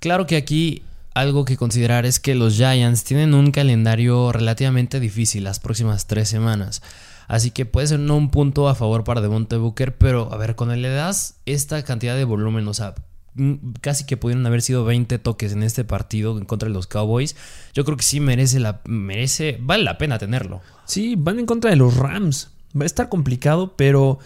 Claro que aquí algo que considerar es que los Giants tienen un calendario relativamente difícil las próximas tres semanas. Así que puede ser no un punto a favor para Devonte Booker, pero a ver, cuando le das esta cantidad de volumen, o sea, casi que pudieron haber sido 20 toques en este partido en contra de los Cowboys, yo creo que sí merece la merece vale la pena tenerlo. Sí, van en contra de los Rams. Va a estar complicado, pero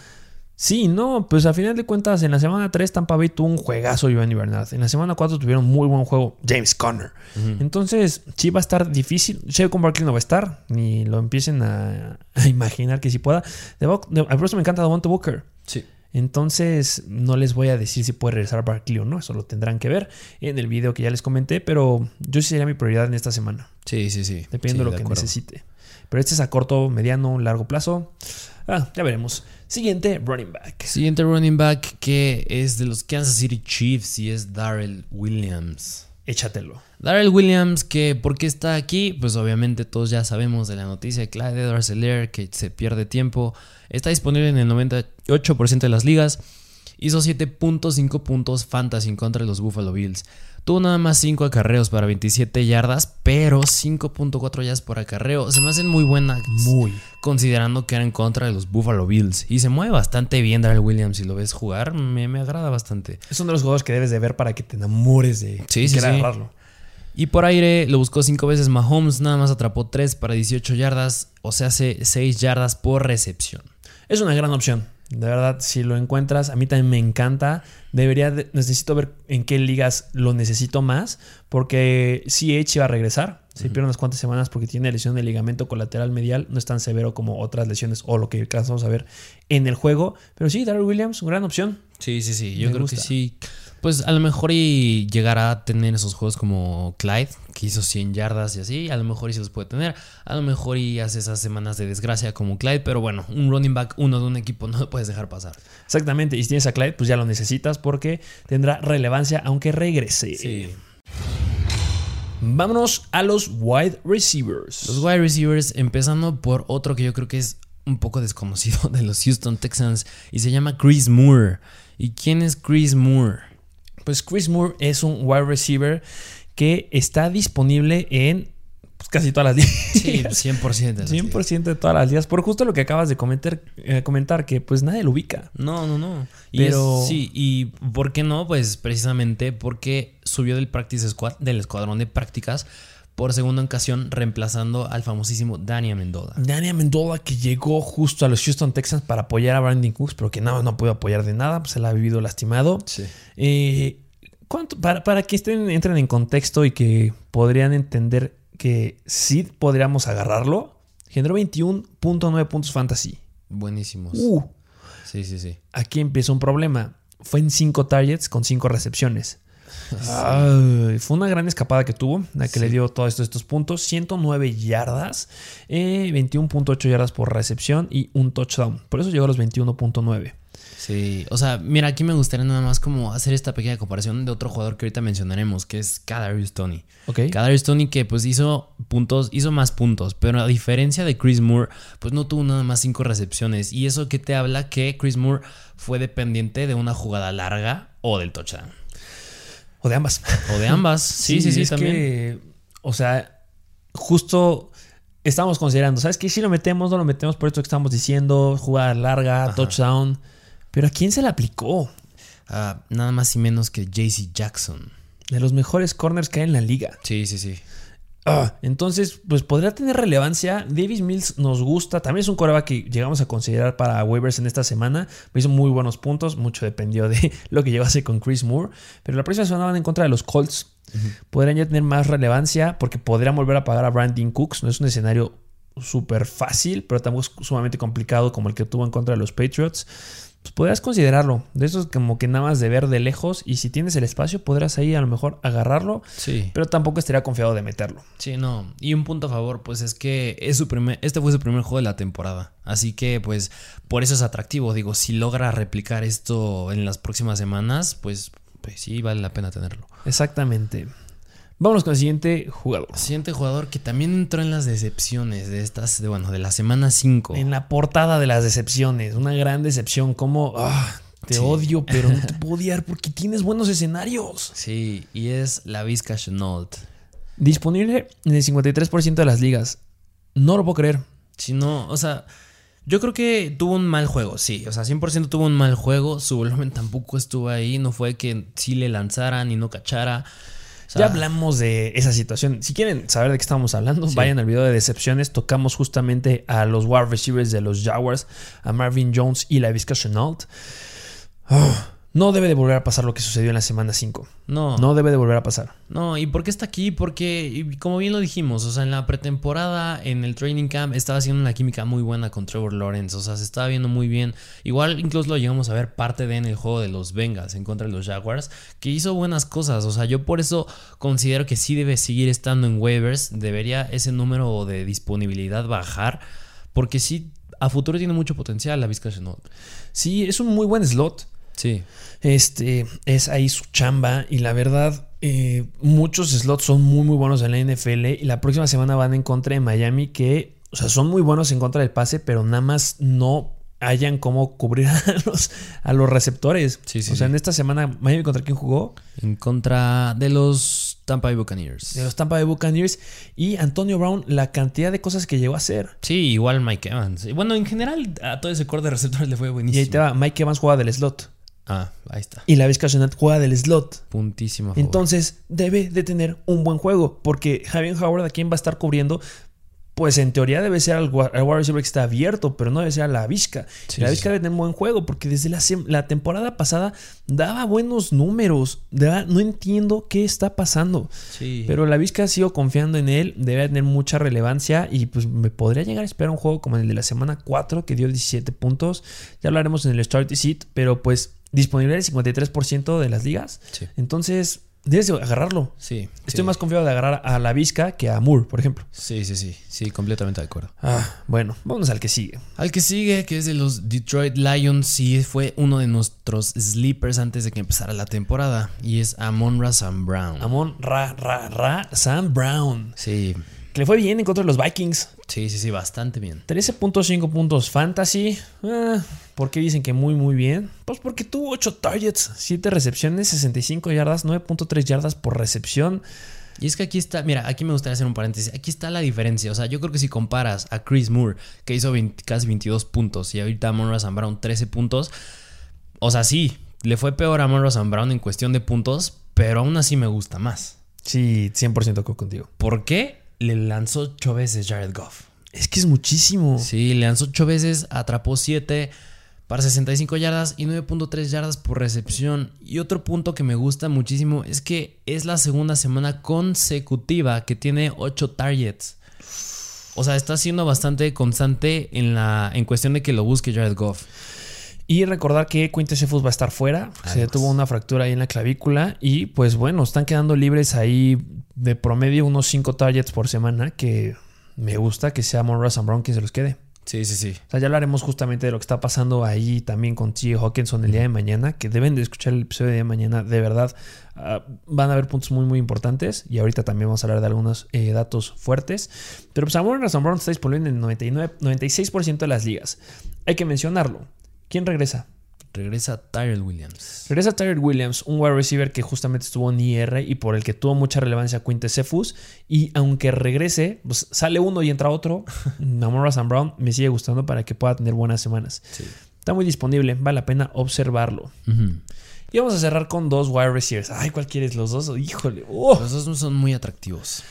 sí, no, pues a final de cuentas, en la semana 3 Tampa Bay tuvo un juegazo Giovanni Bernard. En la semana 4 tuvieron muy buen juego James Conner. Entonces, sí va a estar difícil. Shevcon Barkley no va a estar, ni lo empiecen a, a imaginar que sí pueda. De, de, a me encanta Devonta Booker. Sí. Entonces, no les voy a decir si puede regresar Barkley o no. Eso lo tendrán que ver en el video que ya les comenté. Pero yo sí sería mi prioridad en esta semana. Sí, sí, sí. Dependiendo Sí, de lo que acuerdo. necesite. Pero este es a corto, mediano, largo plazo. Ah, ya veremos. Siguiente, running back. Siguiente running back que es de los Kansas City Chiefs y es Darrell Williams. Échatelo. Darrell Williams, que ¿por qué está aquí? Pues obviamente todos ya sabemos de la noticia de Clyde edwards que se pierde tiempo. Está disponible en el 98% de las ligas. Hizo 7.5 puntos fantasy en contra de los Buffalo Bills. Tuvo nada más 5 acarreos para 27 yardas, pero 5.4 yardas por acarreo. Se me hacen muy buenas Muy. considerando que era en contra de los Buffalo Bills. Y se mueve bastante bien Darrell Williams. Si lo ves jugar, me, me agrada bastante. Es uno de los juegos que debes de ver para que te enamores de sí. agarrarlo. Y por aire lo buscó 5 veces Mahomes, nada más atrapó 3 para 18 yardas, o sea, hace 6 yardas por recepción. Es una gran opción. De verdad, si lo encuentras, a mí también me encanta. Debería, de- necesito ver en qué ligas lo necesito más, porque si Edge iba a regresar, se pierde unas cuantas semanas porque tiene lesión de ligamento colateral medial, no es tan severo como otras lesiones o lo que alcanzamos a ver en el juego. Pero sí, Darrell Williams, una gran opción. Sí, sí, sí, yo Me creo que sí. Pues a lo mejor y llegará a tener esos juegos como Clyde, que hizo 100 yardas y así, a lo mejor y se los puede tener, a lo mejor y hace esas semanas de desgracia como Clyde, pero bueno, un running back uno de un equipo no lo puedes dejar pasar. Exactamente, y si tienes a Clyde, pues ya lo necesitas porque tendrá relevancia aunque regrese. Vámonos a los wide receivers. Los wide receivers, empezando por otro que yo creo que es un poco desconocido de los Houston Texans y se llama Chris Moore. ¿Y quién es Chris Moore? Pues Chris Moore es un wide receiver que está disponible en pues, casi todas las Sí, ligas. 100%. de las 100% de todas las ligas. Por justo lo que acabas de comentar, eh, comentar que pues nadie lo ubica. No, no, no. Y Pero- es- sí, y ¿por qué no? Pues precisamente porque subió del practice squad, del escuadrón de prácticas, por segunda ocasión reemplazando al famosísimo Dani Amendola. Dani Amendola que llegó justo a los Houston Texans para apoyar a Brandon Cooks, pero que nada, no pudo apoyar de nada, pues se la ha vivido lastimado. Sí. Eh, ¿cuánto- para, para que estén, entren en contexto y que podrían entender que sí podríamos agarrarlo, generó 21.9 puntos fantasy. Buenísimos. Uh, Sí, sí, sí. aquí empieza un problema. Fue en 5 targets con 5 recepciones. Ay, fue una gran escapada que tuvo, la que Sí. le dio todos estos, estos puntos. 109 yardas, eh, 21.8 yardas por recepción y un touchdown. Por eso llegó a los 21.9. Sí, o sea, mira, aquí me gustaría nada más como hacer esta pequeña comparación de otro jugador que ahorita mencionaremos, que es Kadarius Tony. ¿Ok? Kadarius Tony que pues hizo puntos, hizo más puntos, pero a diferencia de Chris Moore, pues no tuvo nada más cinco recepciones. Y eso que te habla que Chris Moore fue dependiente de una jugada larga o del touchdown. O de ambas. O de ambas. Sí, sí, sí, también. que, o sea, justo estamos considerando, ¿sabes qué? Si lo metemos, no lo metemos por esto que estamos diciendo, jugada larga, Ajá. touchdown. Pero ¿a quién se le aplicó? Nada más y menos que JC Jackson. De los mejores corners que hay en la liga. Sí, sí, sí. Ah, entonces, pues podría tener relevancia. Davis Mills nos gusta. También es un coreback que llegamos a considerar para waivers en esta semana. Hizo muy buenos puntos. Mucho dependió de lo que llegase con Chris Moore. Pero la próxima semana van en contra de los Colts. Podrían ya tener más relevancia porque podrían volver a pagar a Brandon Cooks. No es un escenario súper fácil, pero tampoco es sumamente complicado como el que tuvo en contra de los Patriots. Pues podrás considerarlo. De esos como que nada más de ver de lejos y si tienes el espacio podrás ahí a lo mejor agarrarlo, Sí. pero tampoco estaría confiado de meterlo. Sí, no. Y un punto a favor, pues es que es su primer, este fue su primer juego de la temporada. Así que, pues, por eso es atractivo. Digo, si logra replicar esto en las próximas semanas, pues, pues sí, vale la pena tenerlo. Exactamente. Vámonos con el siguiente jugador. Siguiente jugador que también entró en las decepciones de estas, de, bueno, de la semana 5. En la portada de las decepciones, una gran decepción, como ah, te Sí. odio, pero no te puedo odiar porque tienes buenos escenarios. Sí, y es la Vizca Chenault. Disponible en el 53% de las ligas. No lo puedo creer. Si no, o sea, yo creo que tuvo un mal juego, sí. O sea, 100% tuvo un mal juego. Su volumen tampoco estuvo ahí. No fue que sí le lanzaran y no cachara. O sea, ya hablamos de esa situación. Si quieren saber de qué estamos hablando, Sí. vayan al video de decepciones. Tocamos justamente a los wide receivers de los Jaguars, a Marvin Jones y la Vizca Chenault. No debe de volver a pasar lo que sucedió en la semana 5. No, no. No debe de volver a pasar. ¿Y por qué está aquí? Porque, como bien lo dijimos, o sea, en la pretemporada, en el training camp, estaba haciendo una química muy buena con Trevor Lawrence. O sea, se estaba viendo muy bien. Igual incluso lo llegamos a ver parte de en el juego de los Bengals en contra de los Jaguars, que hizo buenas cosas. O sea, yo por eso considero que sí debe seguir estando en waivers. Debería ese número de disponibilidad bajar. Porque sí, a futuro tiene mucho potencial la Vizca Chenault. Sí, es un muy buen slot. Sí. Este es ahí su chamba y la verdad eh, muchos slots son muy muy buenos en la NFL y la próxima semana van en contra de Miami que o sea son muy buenos en contra del pase pero nada más no hayan cómo cubrir a los, a los receptores. Sí, sí, o sea, sí. en esta semana Miami contra quién jugó? En contra de los Tampa Bay Buccaneers. De los Tampa Bay Buccaneers y Antonio Brown la cantidad de cosas que llegó a hacer. Sí, igual Mike Evans. Y Bueno, en general a todo ese core de receptores le fue Y buenísimo. ahí te va, Mike Evans juega del slot Ah, ahí está. y la Vizca juega del slot. Puntísimo. favor. Entonces debe de tener un buen juego. Porque Javier Howard, ¿a quién va a estar cubriendo? Pues en teoría debe ser al wide receiver que está abierto, pero no debe ser a la Vizca. Sí, la Vizca sí. debe tener un buen juego porque desde la, temporada pasada daba buenos números. No entiendo qué está pasando. Sí. Pero la Vizca sigo confiando en él, debe tener mucha relevancia y pues me podría llegar a esperar un juego como el de la semana 4 que dio 17 puntos. Ya hablaremos en el Start Seat, pero pues disponible el 53% de las ligas. Sí. Entonces, debes de agarrarlo. Sí. Estoy sí. más confiado de agarrar a la Vizca que a Moore, por ejemplo. Sí, sí, sí. Sí, completamente de acuerdo. Ah, bueno, vamos al que sigue. Al que sigue, que es de los Detroit Lions, sí fue uno de nuestros sleepers antes de que empezara la temporada. Y es Amon Razan Brown. Amon Ra Ra Ra Sam Brown. Sí. Que le fue bien en contra de los Vikings. Sí, sí, sí, bastante bien. 13.5 puntos fantasy. Ah, ¿Por qué dicen que muy, muy bien? Pues porque tuvo 8 targets, 7 recepciones, 65 yardas, 9.3 yardas por recepción. Y es que aquí está, mira, aquí me gustaría hacer un paréntesis. Aquí está la diferencia. O sea, yo creo que si comparas a Chris Moore, que hizo 20 casi 22 puntos, y ahorita a Monroe Sam Brown 13 puntos, o sea, sí, le fue peor a Monroe Sam Brown en cuestión de puntos, pero aún así me gusta más. Sí, 100% acuerdo contigo. ¿Por qué? Le lanzó 8 veces Jared Goff. Es que es muchísimo. Sí, le lanzó 8 veces, atrapó 7 para 65 yardas y 9.3 yardas por recepción. Y otro punto que me gusta muchísimo es que es la segunda semana consecutiva que tiene 8 targets. O sea, está siendo bastante constante en, la, en cuestión de que lo busque Jared Goff. Y recordar que Quintus Cephus va a estar fuera. Se tuvo una fractura ahí en la clavícula. Y pues bueno, están quedando libres ahí de promedio unos 5 targets por semana. Que me gusta que sea Monroe Sam Brown quien se los quede. Sí, sí, sí. O sea, ya hablaremos justamente de lo que está pasando ahí también con T. Hawkinson el día de mañana. Que deben de escuchar el episodio de día de mañana. De verdad, ah, van a haber puntos muy, muy importantes. Y ahorita también vamos a hablar de algunos eh, datos fuertes. Pero pues Amon Sam Brown está disponible en el 99, 96% de las ligas. Hay que mencionarlo. ¿Quién regresa? Regresa Tyrell Williams. Regresa Tyler Williams, un wide receiver que justamente estuvo en IR y por el que tuvo mucha relevancia Quintez Cephus. Y aunque regrese, pues sale uno y entra otro. Namora Sam Brown me sigue gustando para que pueda tener buenas semanas. Sí. Está muy disponible, vale la pena observarlo. Y vamos a cerrar con dos wide receivers. Ay, ¿cuál quieres? Los dos. Híjole. Oh. Los dos no son muy atractivos.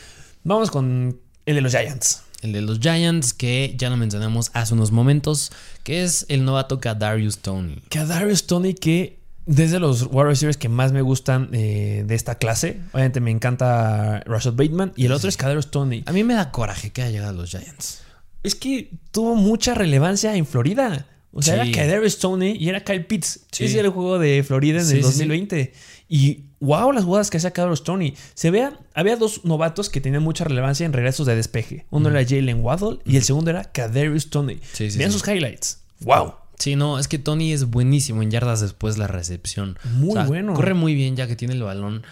Vamos con el de los Giants. El de los Giants, que ya lo mencionamos hace unos momentos, que es el novato Kadarius Tony. Que a Darius Tony, que desde los wide receivers que más me gustan eh, de esta clase, obviamente me encanta Rashad Bateman y el otro es Kadarius Tony. A mí me da coraje que haya llegado a los Giants. Es que tuvo mucha relevancia en Florida. O sea, Sí. era Kadarius Stoney y era Kyle Pitts. Sí. Ese era el juego de Florida en el sí, sí. 2020. Y wow, las jugadas que hacía Kadarius Stoney. Se vea, había dos novatos que tenían mucha relevancia en regresos de despeje. Uno era Jalen Waddle y el segundo era Kadarius Stoney. Sí, sí, Vean sí. sus highlights. Wow. Sí, no, es que Tony es buenísimo en yardas después de la recepción. Muy bueno. Corre muy bien ya que tiene el balón.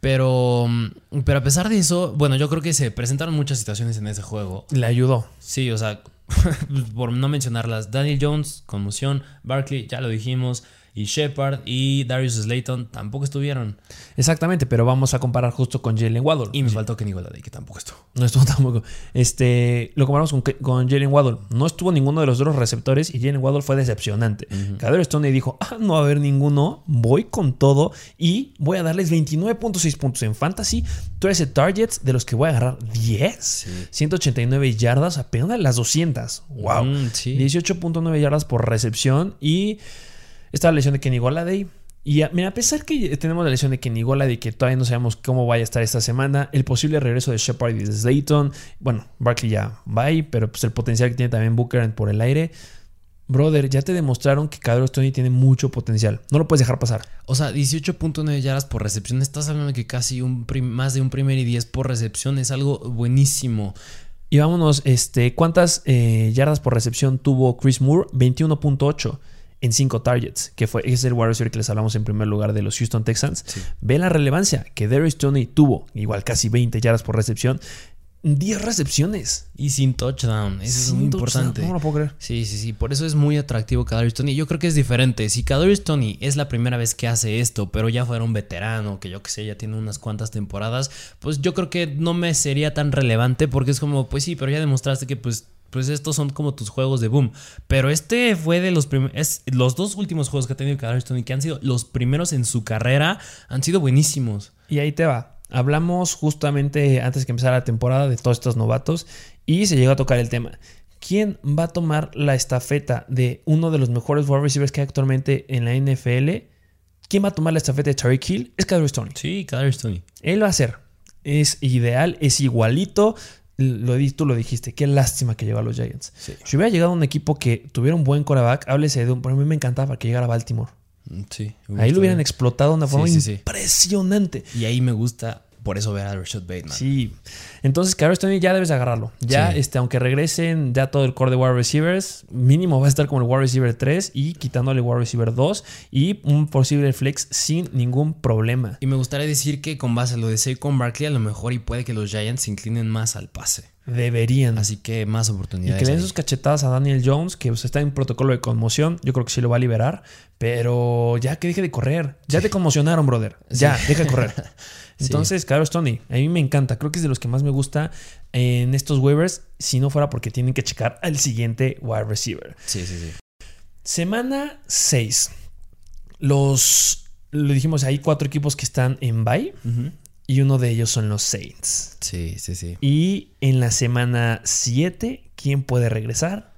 Pero, mm, pero a pesar de eso, bueno, yo creo que se presentaron muchas situaciones en ese juego. Le ayudó. Sí, o sea, por no mencionarlas, Daniel Jones, conmoción, Barkley, ya lo dijimos, y Shepard y Darius Slayton tampoco estuvieron. Exactamente, pero vamos a comparar justo con Jalen Waddle. Y me faltó Kenny Golladay, que tampoco estuvo. No estuvo tampoco. Este, lo comparamos con, con Jalen Waddle. No estuvo ninguno de los dos receptores y Jalen Waddle fue decepcionante. Kadarius Stoney dijo, ah, no va a haber ninguno, voy con todo y voy a darles 29.6 puntos en fantasy, 13 targets de los que voy a agarrar 10, 189 yardas, apenas las 200. Wow. Mm, sí. 18.9 yardas por recepción y esta lesión de Kenny Golladay. Y a, mira, a pesar que tenemos la lesión de Kenny Golladay, que todavía no sabemos cómo vaya a estar esta semana, el posible regreso de Shepard y de Slayton, bueno, Barkley ya va ahí, pero pues el potencial que tiene también Booker por el aire. Brother, ya te demostraron que Kadarius Tony tiene mucho potencial. No lo puedes dejar pasar. O sea, 18.9 yardas por recepción. Estás hablando de que casi un más de un primer y 10 por recepción es algo buenísimo. Y vámonos, este, ¿cuántas eh, yardas por recepción tuvo Chris Moore? 21.8 en 5 targets, que fue, ese es el wide receiver que les hablamos en primer lugar de los Houston Texans. Sí. Ve la relevancia que Darius Tony tuvo, igual casi 20 yardas por recepción, 10 recepciones. Y sin touchdown. Eso es muy touchdown, importante. No me lo puedo creer. Sí, sí, sí. Por eso es muy atractivo Kadarius Tony. Yo creo que es diferente. Si Kadarius Tony es la primera vez que hace esto, pero ya fuera un veterano, que yo que sé, ya tiene unas cuantas temporadas, pues yo creo que no me sería tan relevante porque es como, pues sí, pero ya demostraste que pues pues estos son como tus juegos de boom. Pero este fue de los primeros. Los dos últimos juegos que ha tenido Kadarius Tony, que han sido los primeros en su carrera, han sido buenísimos. Y ahí te va. Hablamos justamente antes que empezara la temporada de todos estos novatos y se llegó a tocar el tema. ¿Quién va a tomar la estafeta de uno de los mejores wide receivers que hay actualmente en la NFL? ¿Quién va a tomar la estafeta de Tariq Hill? Es Kadarius Tony. Sí, Kadarius Tony. Él va a ser. Es ideal, es igualito. Lo, tú lo dijiste, qué lástima que llegó a los Giants. Sí. Si hubiera llegado un equipo que tuviera un buen coreback, háblese de un. Por a mí me encantaba que llegara a Baltimore. Mm, Sí. Ahí lo hubieran explotado de una forma sí, sí. impresionante. Y ahí me gusta por eso ver a Rashad Bateman. Sí. Entonces, Kadarius Tony ya debes de agarrarlo. Ya, Sí. este, aunque regresen ya todo el core de wide receivers, mínimo va a estar como el wide receiver 3 y quitándole wide receiver 2 y un posible flex sin ningún problema. Y me gustaría decir que con base a lo de Saquon Barkley, a lo mejor y puede que los Giants se inclinen más al pase. Deberían. Así que más Y oportunidades. que le den sus cachetadas a Daniel Jones, que pues, está en protocolo de conmoción. Yo creo que sí lo va a liberar. Pero ya que deje de correr. Ya te conmocionaron, brother. Ya, deja de correr. Entonces, Carlos Tony, a mí me encanta. Creo que es de los que más me gusta en estos waivers. Si no fuera porque tienen que checar al siguiente wide receiver. Sí, sí, sí. Semana 6. Los. Lo dijimos, hay cuatro equipos que están en bye. Y uno de ellos son los Saints. Sí, sí, sí. Y en la semana 7, ¿quién puede regresar?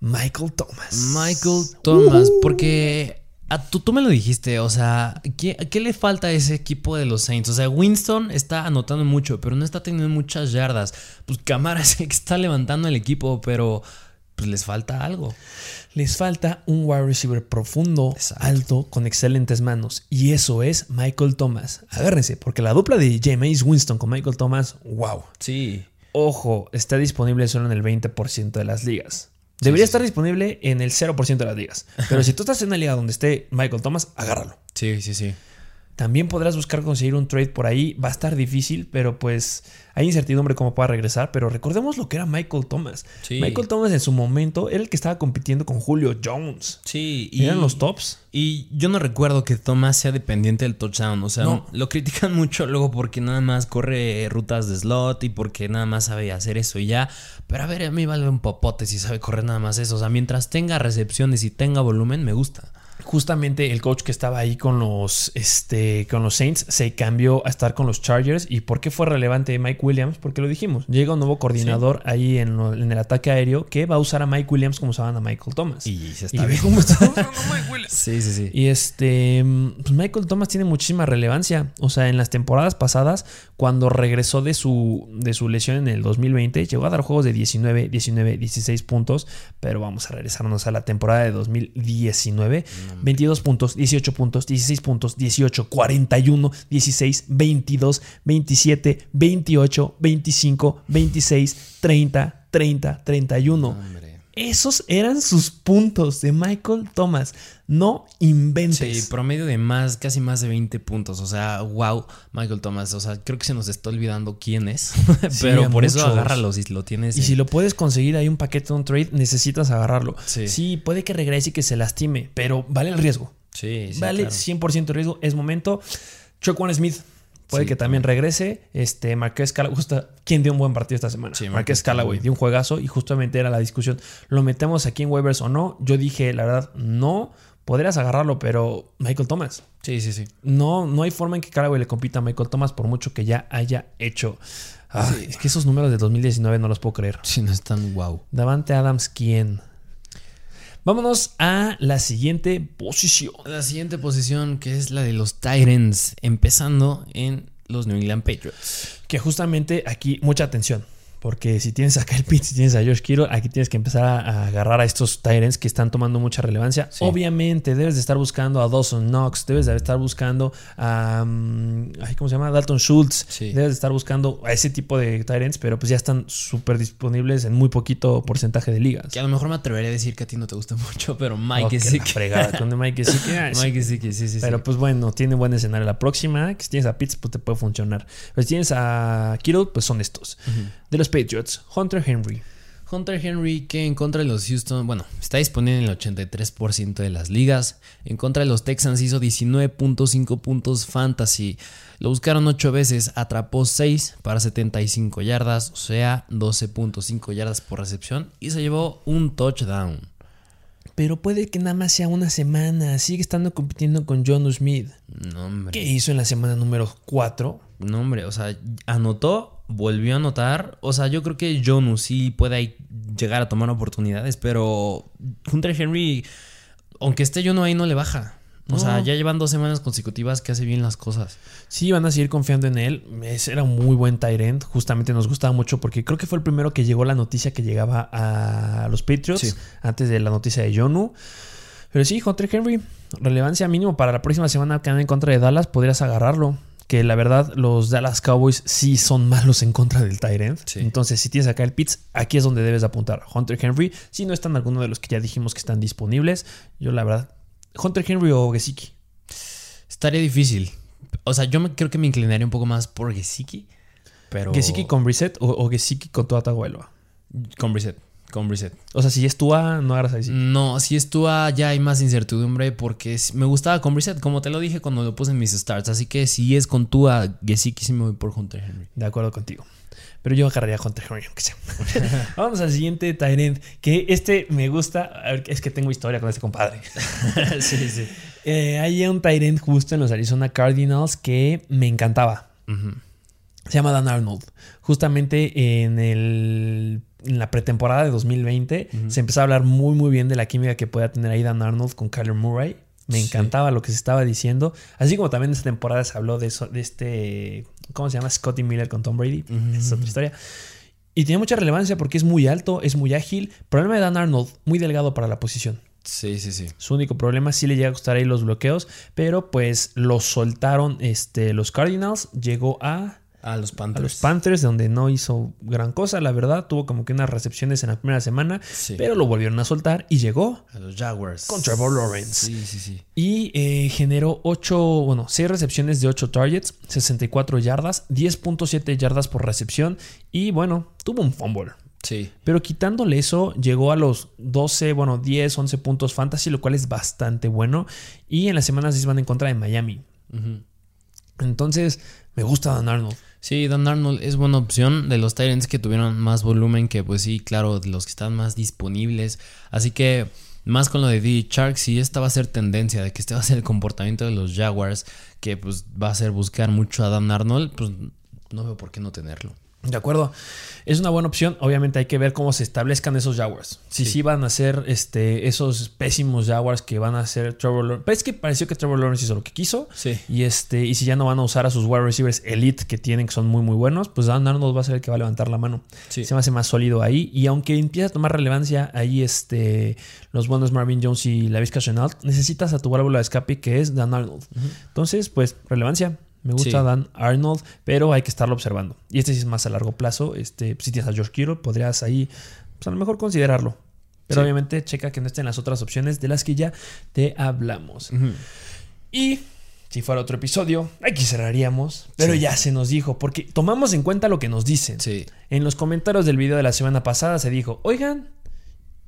Michael Thomas. Michael Thomas, porque a tú, tú me lo dijiste, o sea, ¿qué, qué le falta a ese equipo de los Saints? O sea, Winston está anotando mucho, pero no está teniendo muchas yardas. Pues Camara es el que está levantando el equipo, pero pues les falta algo. Les falta un wide receiver profundo, Exacto. alto, con excelentes manos. Y eso es Michael Thomas. Agárrense, porque la dupla de Jameis Winston con Michael Thomas, wow. Sí. Ojo, está disponible solo en el 20% de las ligas. Debería estar disponible en el 0% de las ligas. Pero si tú estás en una liga donde esté Michael Thomas, agárralo. Sí, sí, sí. También podrás buscar conseguir un trade por ahí. Va a estar difícil, pero pues hay incertidumbre cómo pueda regresar. Pero recordemos lo que era Michael Thomas. Sí. Michael Thomas en su momento era el que estaba compitiendo con Julio Jones. Sí, Y eran los tops. Y yo no recuerdo que Thomas sea dependiente del touchdown. O sea, No. lo critican mucho luego porque nada más corre rutas de slot y porque nada más sabe hacer eso y ya. Pero a ver, a mí vale un popote si sabe correr nada más eso. O sea, mientras tenga recepciones y tenga volumen, me gusta. Justamente el coach que estaba ahí con los, este, con los Saints se cambió a estar con los Chargers. ¿Y por qué fue relevante Mike Williams? Porque lo dijimos. Llega un nuevo coordinador ahí en, lo- en el ataque aéreo que va a usar a Mike Williams como usaban a Michael Thomas. Y se está bien. cómo está usando a Mike Williams. Sí, sí, sí. Y este, pues Michael Thomas tiene muchísima relevancia. O sea, en las temporadas pasadas, cuando regresó de su, de su lesión en el 2020, llegó a dar juegos de 19, 19, 16 puntos. Pero vamos a regresarnos a la temporada de 2019. 22 puntos, 18 puntos, 16 puntos, 18, 41, 16, 22, 27, 28, 25, 26, 30, 30, 31. Hombre. Esos eran sus puntos de Michael Thomas. No inventes. Sí, promedio de más, casi más de 20 puntos. O sea, wow, Michael Thomas. O sea, creo que se nos está olvidando quién es. Pero por eso muchos. agárralo si lo tienes. y en- si lo puedes conseguir ahí un paquete de un trade, necesitas agarrarlo. Sí. puede que regrese y que se lastime, pero vale el riesgo. Sí, sí. vale claro. 100% riesgo. Es momento. Chuck Smith. Puede Sí, que también regrese. Este, Marqués Callaway. Justo, ¿Quién dio un buen partido esta semana? Sí, Marqués Callaway dio un juegazo y justamente era la discusión. ¿Lo metemos aquí en waivers o no? Yo dije, la verdad, no. Podrías agarrarlo, pero Michael Thomas. Sí, sí, sí. No, no hay forma en que Callaway le compita a Michael Thomas por mucho que ya haya hecho. Ah, Es que esos números de 2019 no los puedo creer. Sí, no es tan wow. Davante Adams, ¿quién? Vámonos a la siguiente posición. La siguiente posición, que es la de los Titans, empezando en los New England Patriots. Que justamente aquí, mucha atención. Porque si tienes a Kyle Pitts, si tienes a Josh Kittle, aquí tienes que empezar a, a agarrar a estos Tyrants que están tomando mucha relevancia. Sí. Obviamente, debes de estar buscando a Dawson Knox, debes de estar buscando a. mm, ¿Cómo se llama? Dalton Schultz. Sí. Debes de estar buscando a ese tipo de Tyrants, pero pues ya están súper disponibles en muy poquito porcentaje de ligas. Que a lo mejor me atrevería a decir que a ti no te gusta mucho, pero Mike que. fregada, con Mike sí. Mike sí sí, sí, Pero pues bueno, tiene buen escenario. La próxima, que si tienes a Pitts, pues te puede funcionar. Pero si tienes a Kittle, pues son estos. De los Patriots, Hunter Henry. Hunter Henry, que en contra de los Houston, bueno, está disponible en el 83% de las ligas. En contra de los Texans hizo 19.5 puntos fantasy. Lo buscaron 8 veces, atrapó 6 para 75 yardas, o sea, 12.5 yardas por recepción y se llevó un touchdown. Pero puede que nada más sea una semana. Sigue estando compitiendo con John Smith. No, hombre. ¿Qué hizo en la semana número 4? No, hombre, o sea, anotó, volvió a anotar. O sea, yo creo que Jonu sí puede llegar a tomar oportunidades, pero Hunter Henry, aunque esté Jonu ahí, no le baja. O No. sea, ya llevan dos semanas consecutivas que hace bien las cosas. Sí, van a seguir confiando en él. Es- era un muy buen end. Justamente nos gustaba mucho porque creo que fue el primero que llegó la noticia que llegaba a los Patriots Sí. antes de la noticia de Jonu. Pero sí, Hunter Henry, relevancia mínimo para la próxima semana que anda en contra de Dallas, podrías agarrarlo. Que la verdad, los Dallas Cowboys sí son malos en contra del. Sí. Entonces, si tienes acá el Pitts, aquí es donde debes apuntar. Hunter Henry, si no están alguno de los que ya dijimos que están disponibles, yo la verdad, Hunter Henry o Gesicki. Estaría difícil. O sea, yo me, creo que me inclinaría un poco más por Gesicki, pero... Gesicki con Brissett o, o Gesicki con Tua Tagovailoa. Con Brissett. Con Brissett. O sea, si es Tua, no agarras a Gesicki. No, si es Tua ya hay más incertidumbre porque me gustaba con Brissett, como te lo dije cuando lo puse en mis starts. Así que si es con Tua, Gesicki sí me voy por Hunter Henry. De acuerdo contigo. Pero yo agarraría a Hunter Henry, aunque sea. Vamos al siguiente Tyrant. Que este me gusta. A ver, es que tengo historia con este compadre. sí, sí. Eh, hay un Tyrant justo en los Arizona Cardinals que me encantaba. Se llama Dan Arnold. Justamente en, el, en la pretemporada de 2020 se empezó a hablar muy, muy bien de la química que podía tener ahí Dan Arnold con Kyler Murray. Me Sí. encantaba lo que se estaba diciendo. Así como también en esta temporada se habló de, eso, de este. ¿Cómo se llama? Scotty Miller con Tom Brady. Esa es otra historia. Y tiene mucha relevancia porque es muy alto, es muy ágil. Problema de Dan Arnold, muy delgado para la posición. Sí, sí, sí. Su único problema sí le llega a costar ahí los bloqueos, pero pues lo soltaron este, los Cardinals. Llegó a, A los a Panthers. los Panthers, donde no hizo gran cosa, la verdad. Tuvo como que unas recepciones en la primera semana, Sí. pero lo volvieron a soltar y llegó. A los Jaguars. Con Trevor Lawrence. Sí, sí, sí. Y eh, generó 8, bueno, 6 recepciones de 8 targets, 64 yardas, 10.7 yardas por recepción y bueno, tuvo un fumble. Sí. Pero quitándole eso, llegó a los 12, bueno, 10, 11 puntos fantasy, lo cual es bastante bueno. Y en las semanas 6 van en contra de Miami. Entonces, me gusta Dan Arnold. Sí, Dan Arnold es buena opción de los Tyrants que tuvieron más volumen que, pues sí, claro, de los que están más disponibles. Así que Más con lo de D. Shark, si esta va a ser tendencia, de que este va a ser el comportamiento de los Jaguars, que pues va a ser buscar mucho a Dan Arnold, pues no veo por qué no tenerlo. De acuerdo. Es una buena opción. Obviamente hay que ver cómo se establezcan esos Jaguars. Si sí, van a ser este, esos pésimos Jaguars que van a ser Trevor Lawrence. Pero es que pareció que Trevor Lawrence hizo lo que quiso. Sí. Y, este, y si ya no van a usar a sus wide receivers elite que tienen, que son muy, muy buenos, pues Dan Arnold va a ser el que va a levantar la mano. Sí. Se me hace más sólido ahí. Y aunque empieza a tomar relevancia ahí este, los buenos Marvin Jones y la Vizca Chenault, necesitas a tu válvula de escape que es Dan Arnold. Entonces, pues, relevancia. Me gusta Sí. Dan Arnold, pero hay que estarlo observando. Y este sí es más a largo plazo. Este, si tienes a George Kittle, podrías ahí, pues a lo mejor considerarlo. Pero Sí. obviamente checa que no estén las otras opciones de las que ya te hablamos. Y si fuera otro episodio, aquí cerraríamos. Pero Sí. ya se nos dijo, porque tomamos en cuenta lo que nos dicen. Sí. En los comentarios del video de la semana pasada se dijo, oigan,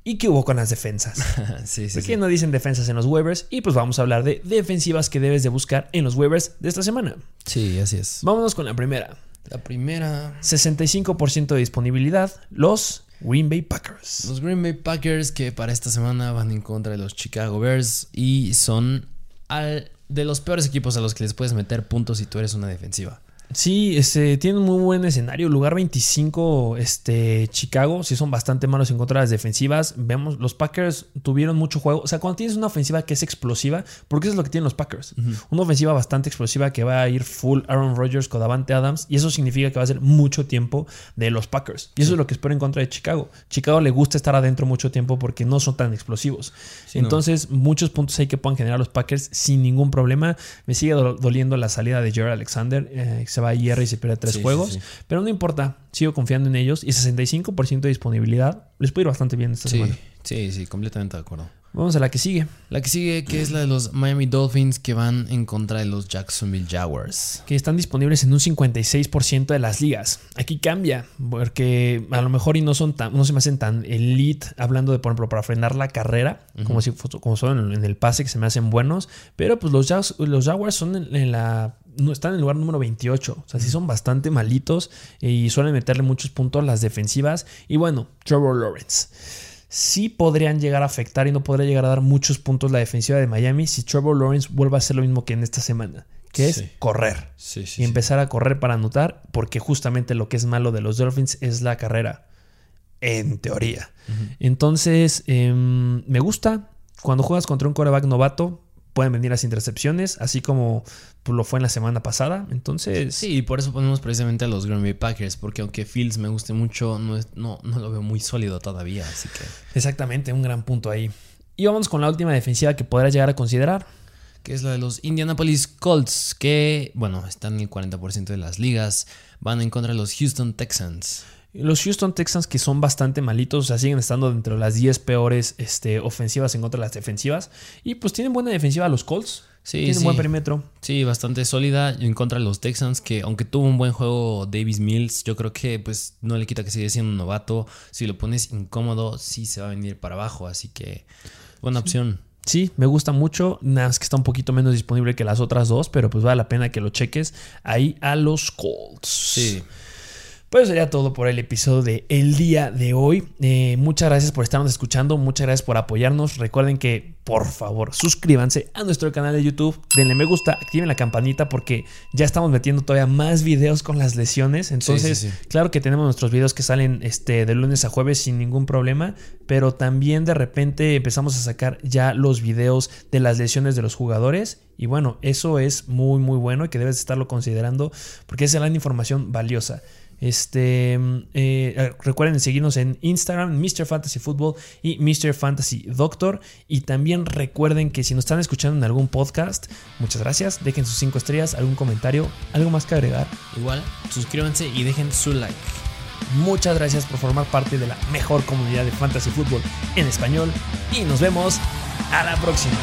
¿y qué hubo con las defensas? sí, sí, ¿Por sí. qué no dicen defensas en los waivers? Y pues vamos a hablar de defensivas que debes de buscar en los waivers de esta semana. Sí, así es. Vámonos con la primera. La primera. 65% de disponibilidad, los Green Bay Packers. Los Green Bay Packers que para esta semana van en contra de los Chicago Bears y son al- de los peores equipos a los que les puedes meter puntos si tú eres una defensiva. Sí, este, tiene un muy buen escenario. Lugar 25, este, Chicago. Sí, son bastante malos en contra de las defensivas. Vemos, los Packers tuvieron mucho juego. O sea, cuando tienes una ofensiva que es explosiva, porque eso es lo que tienen los Packers. Una ofensiva bastante explosiva que va a ir full Aaron Rodgers con Davante Adams. Y eso significa que va a ser mucho tiempo de los Packers. Y eso es lo que espero en contra de Chicago. Chicago le gusta estar adentro mucho tiempo porque no son tan explosivos. Sí, no. Entonces, muchos puntos ahí que puedan generar los Packers sin ningún problema. Me sigue do- doliendo la salida de Jared Alexander. eh, se va a IR y se pierde tres Sí, juegos. sí. Pero no importa, sigo confiando en ellos. Y 65% de disponibilidad. Les puede ir bastante bien esta Sí, semana. sí, sí, completamente de acuerdo. Vamos a la que sigue. La que sigue, que es la de los Miami Dolphins que van en contra de los Jacksonville Jaguars. Que están disponibles en un 56% de las ligas. Aquí cambia, porque a lo mejor y no son tan, no se me hacen tan elite, hablando de, por ejemplo, para frenar la carrera, como si como son en, en el pase, que se me hacen buenos. Pero pues los, Jags- los Jaguars son en, en la. No, están en el lugar número 28. O sea, sí son bastante malitos y suelen meterle muchos puntos a las defensivas. Y bueno, Trevor Lawrence. Sí podrían llegar a afectar y no podría llegar a dar muchos puntos la defensiva de Miami si Trevor Lawrence vuelve a hacer lo mismo que en esta semana, que es correr Sí, y empezar a correr para anotar, porque justamente lo que es malo de los Dolphins es la carrera, en teoría. Entonces, em, me gusta. Cuando juegas contra un coreback novato, pueden venir las intercepciones, así como pues, lo fue en la semana pasada. Entonces, Sí, y por eso ponemos precisamente a los Green Bay Packers, porque aunque Fields me guste mucho, no, es- no, no lo veo muy sólido todavía, así que... exactamente, un gran punto ahí. Y vamos con la última defensiva que podrás llegar a considerar. que es la de los Indianapolis Colts, que, bueno, están en el 40% de las ligas, van en contra de los Houston Texans. Los Houston Texans que son bastante malitos, o sea, siguen estando dentro de las 10 peores este, ofensivas en contra de las defensivas. Y pues tienen buena defensiva los Colts. Sí, tienen sí. buen perímetro. Sí, bastante sólida en contra de los Texans, que aunque tuvo un buen juego Davis Mills, yo creo que pues no le quita que sigue siendo un novato. Si lo pones incómodo, sí se va a venir para abajo, así que buena opción. Sí, me gusta mucho. Nada más que está un poquito menos disponible que las otras dos, pero pues vale la pena que lo cheques ahí a los Colts. Pues sería todo por el episodio de el día de hoy. Eh, muchas gracias por estarnos escuchando, muchas gracias por apoyarnos. Recuerden que por favor suscríbanse a nuestro canal de YouTube, denle me gusta, activen la campanita porque ya estamos metiendo todavía más videos con las lesiones. Entonces, sí, sí. claro que tenemos nuestros videos que salen este, de lunes a jueves sin ningún problema, pero también de repente empezamos a sacar ya los videos de las lesiones de los jugadores. Y bueno, eso es muy muy bueno y que debes estarlo considerando porque es gran información valiosa. Este, eh, recuerden seguirnos en Instagram, Mr. Fantasy Football y Mr. Fantasy Doctor. Y también recuerden que si nos están escuchando en algún podcast, muchas gracias. Dejen sus 5 estrellas, algún comentario, algo más que agregar. Igual, suscríbanse y dejen su like. Muchas gracias por formar parte de la mejor comunidad de Fantasy Football en español. Y nos vemos a la próxima.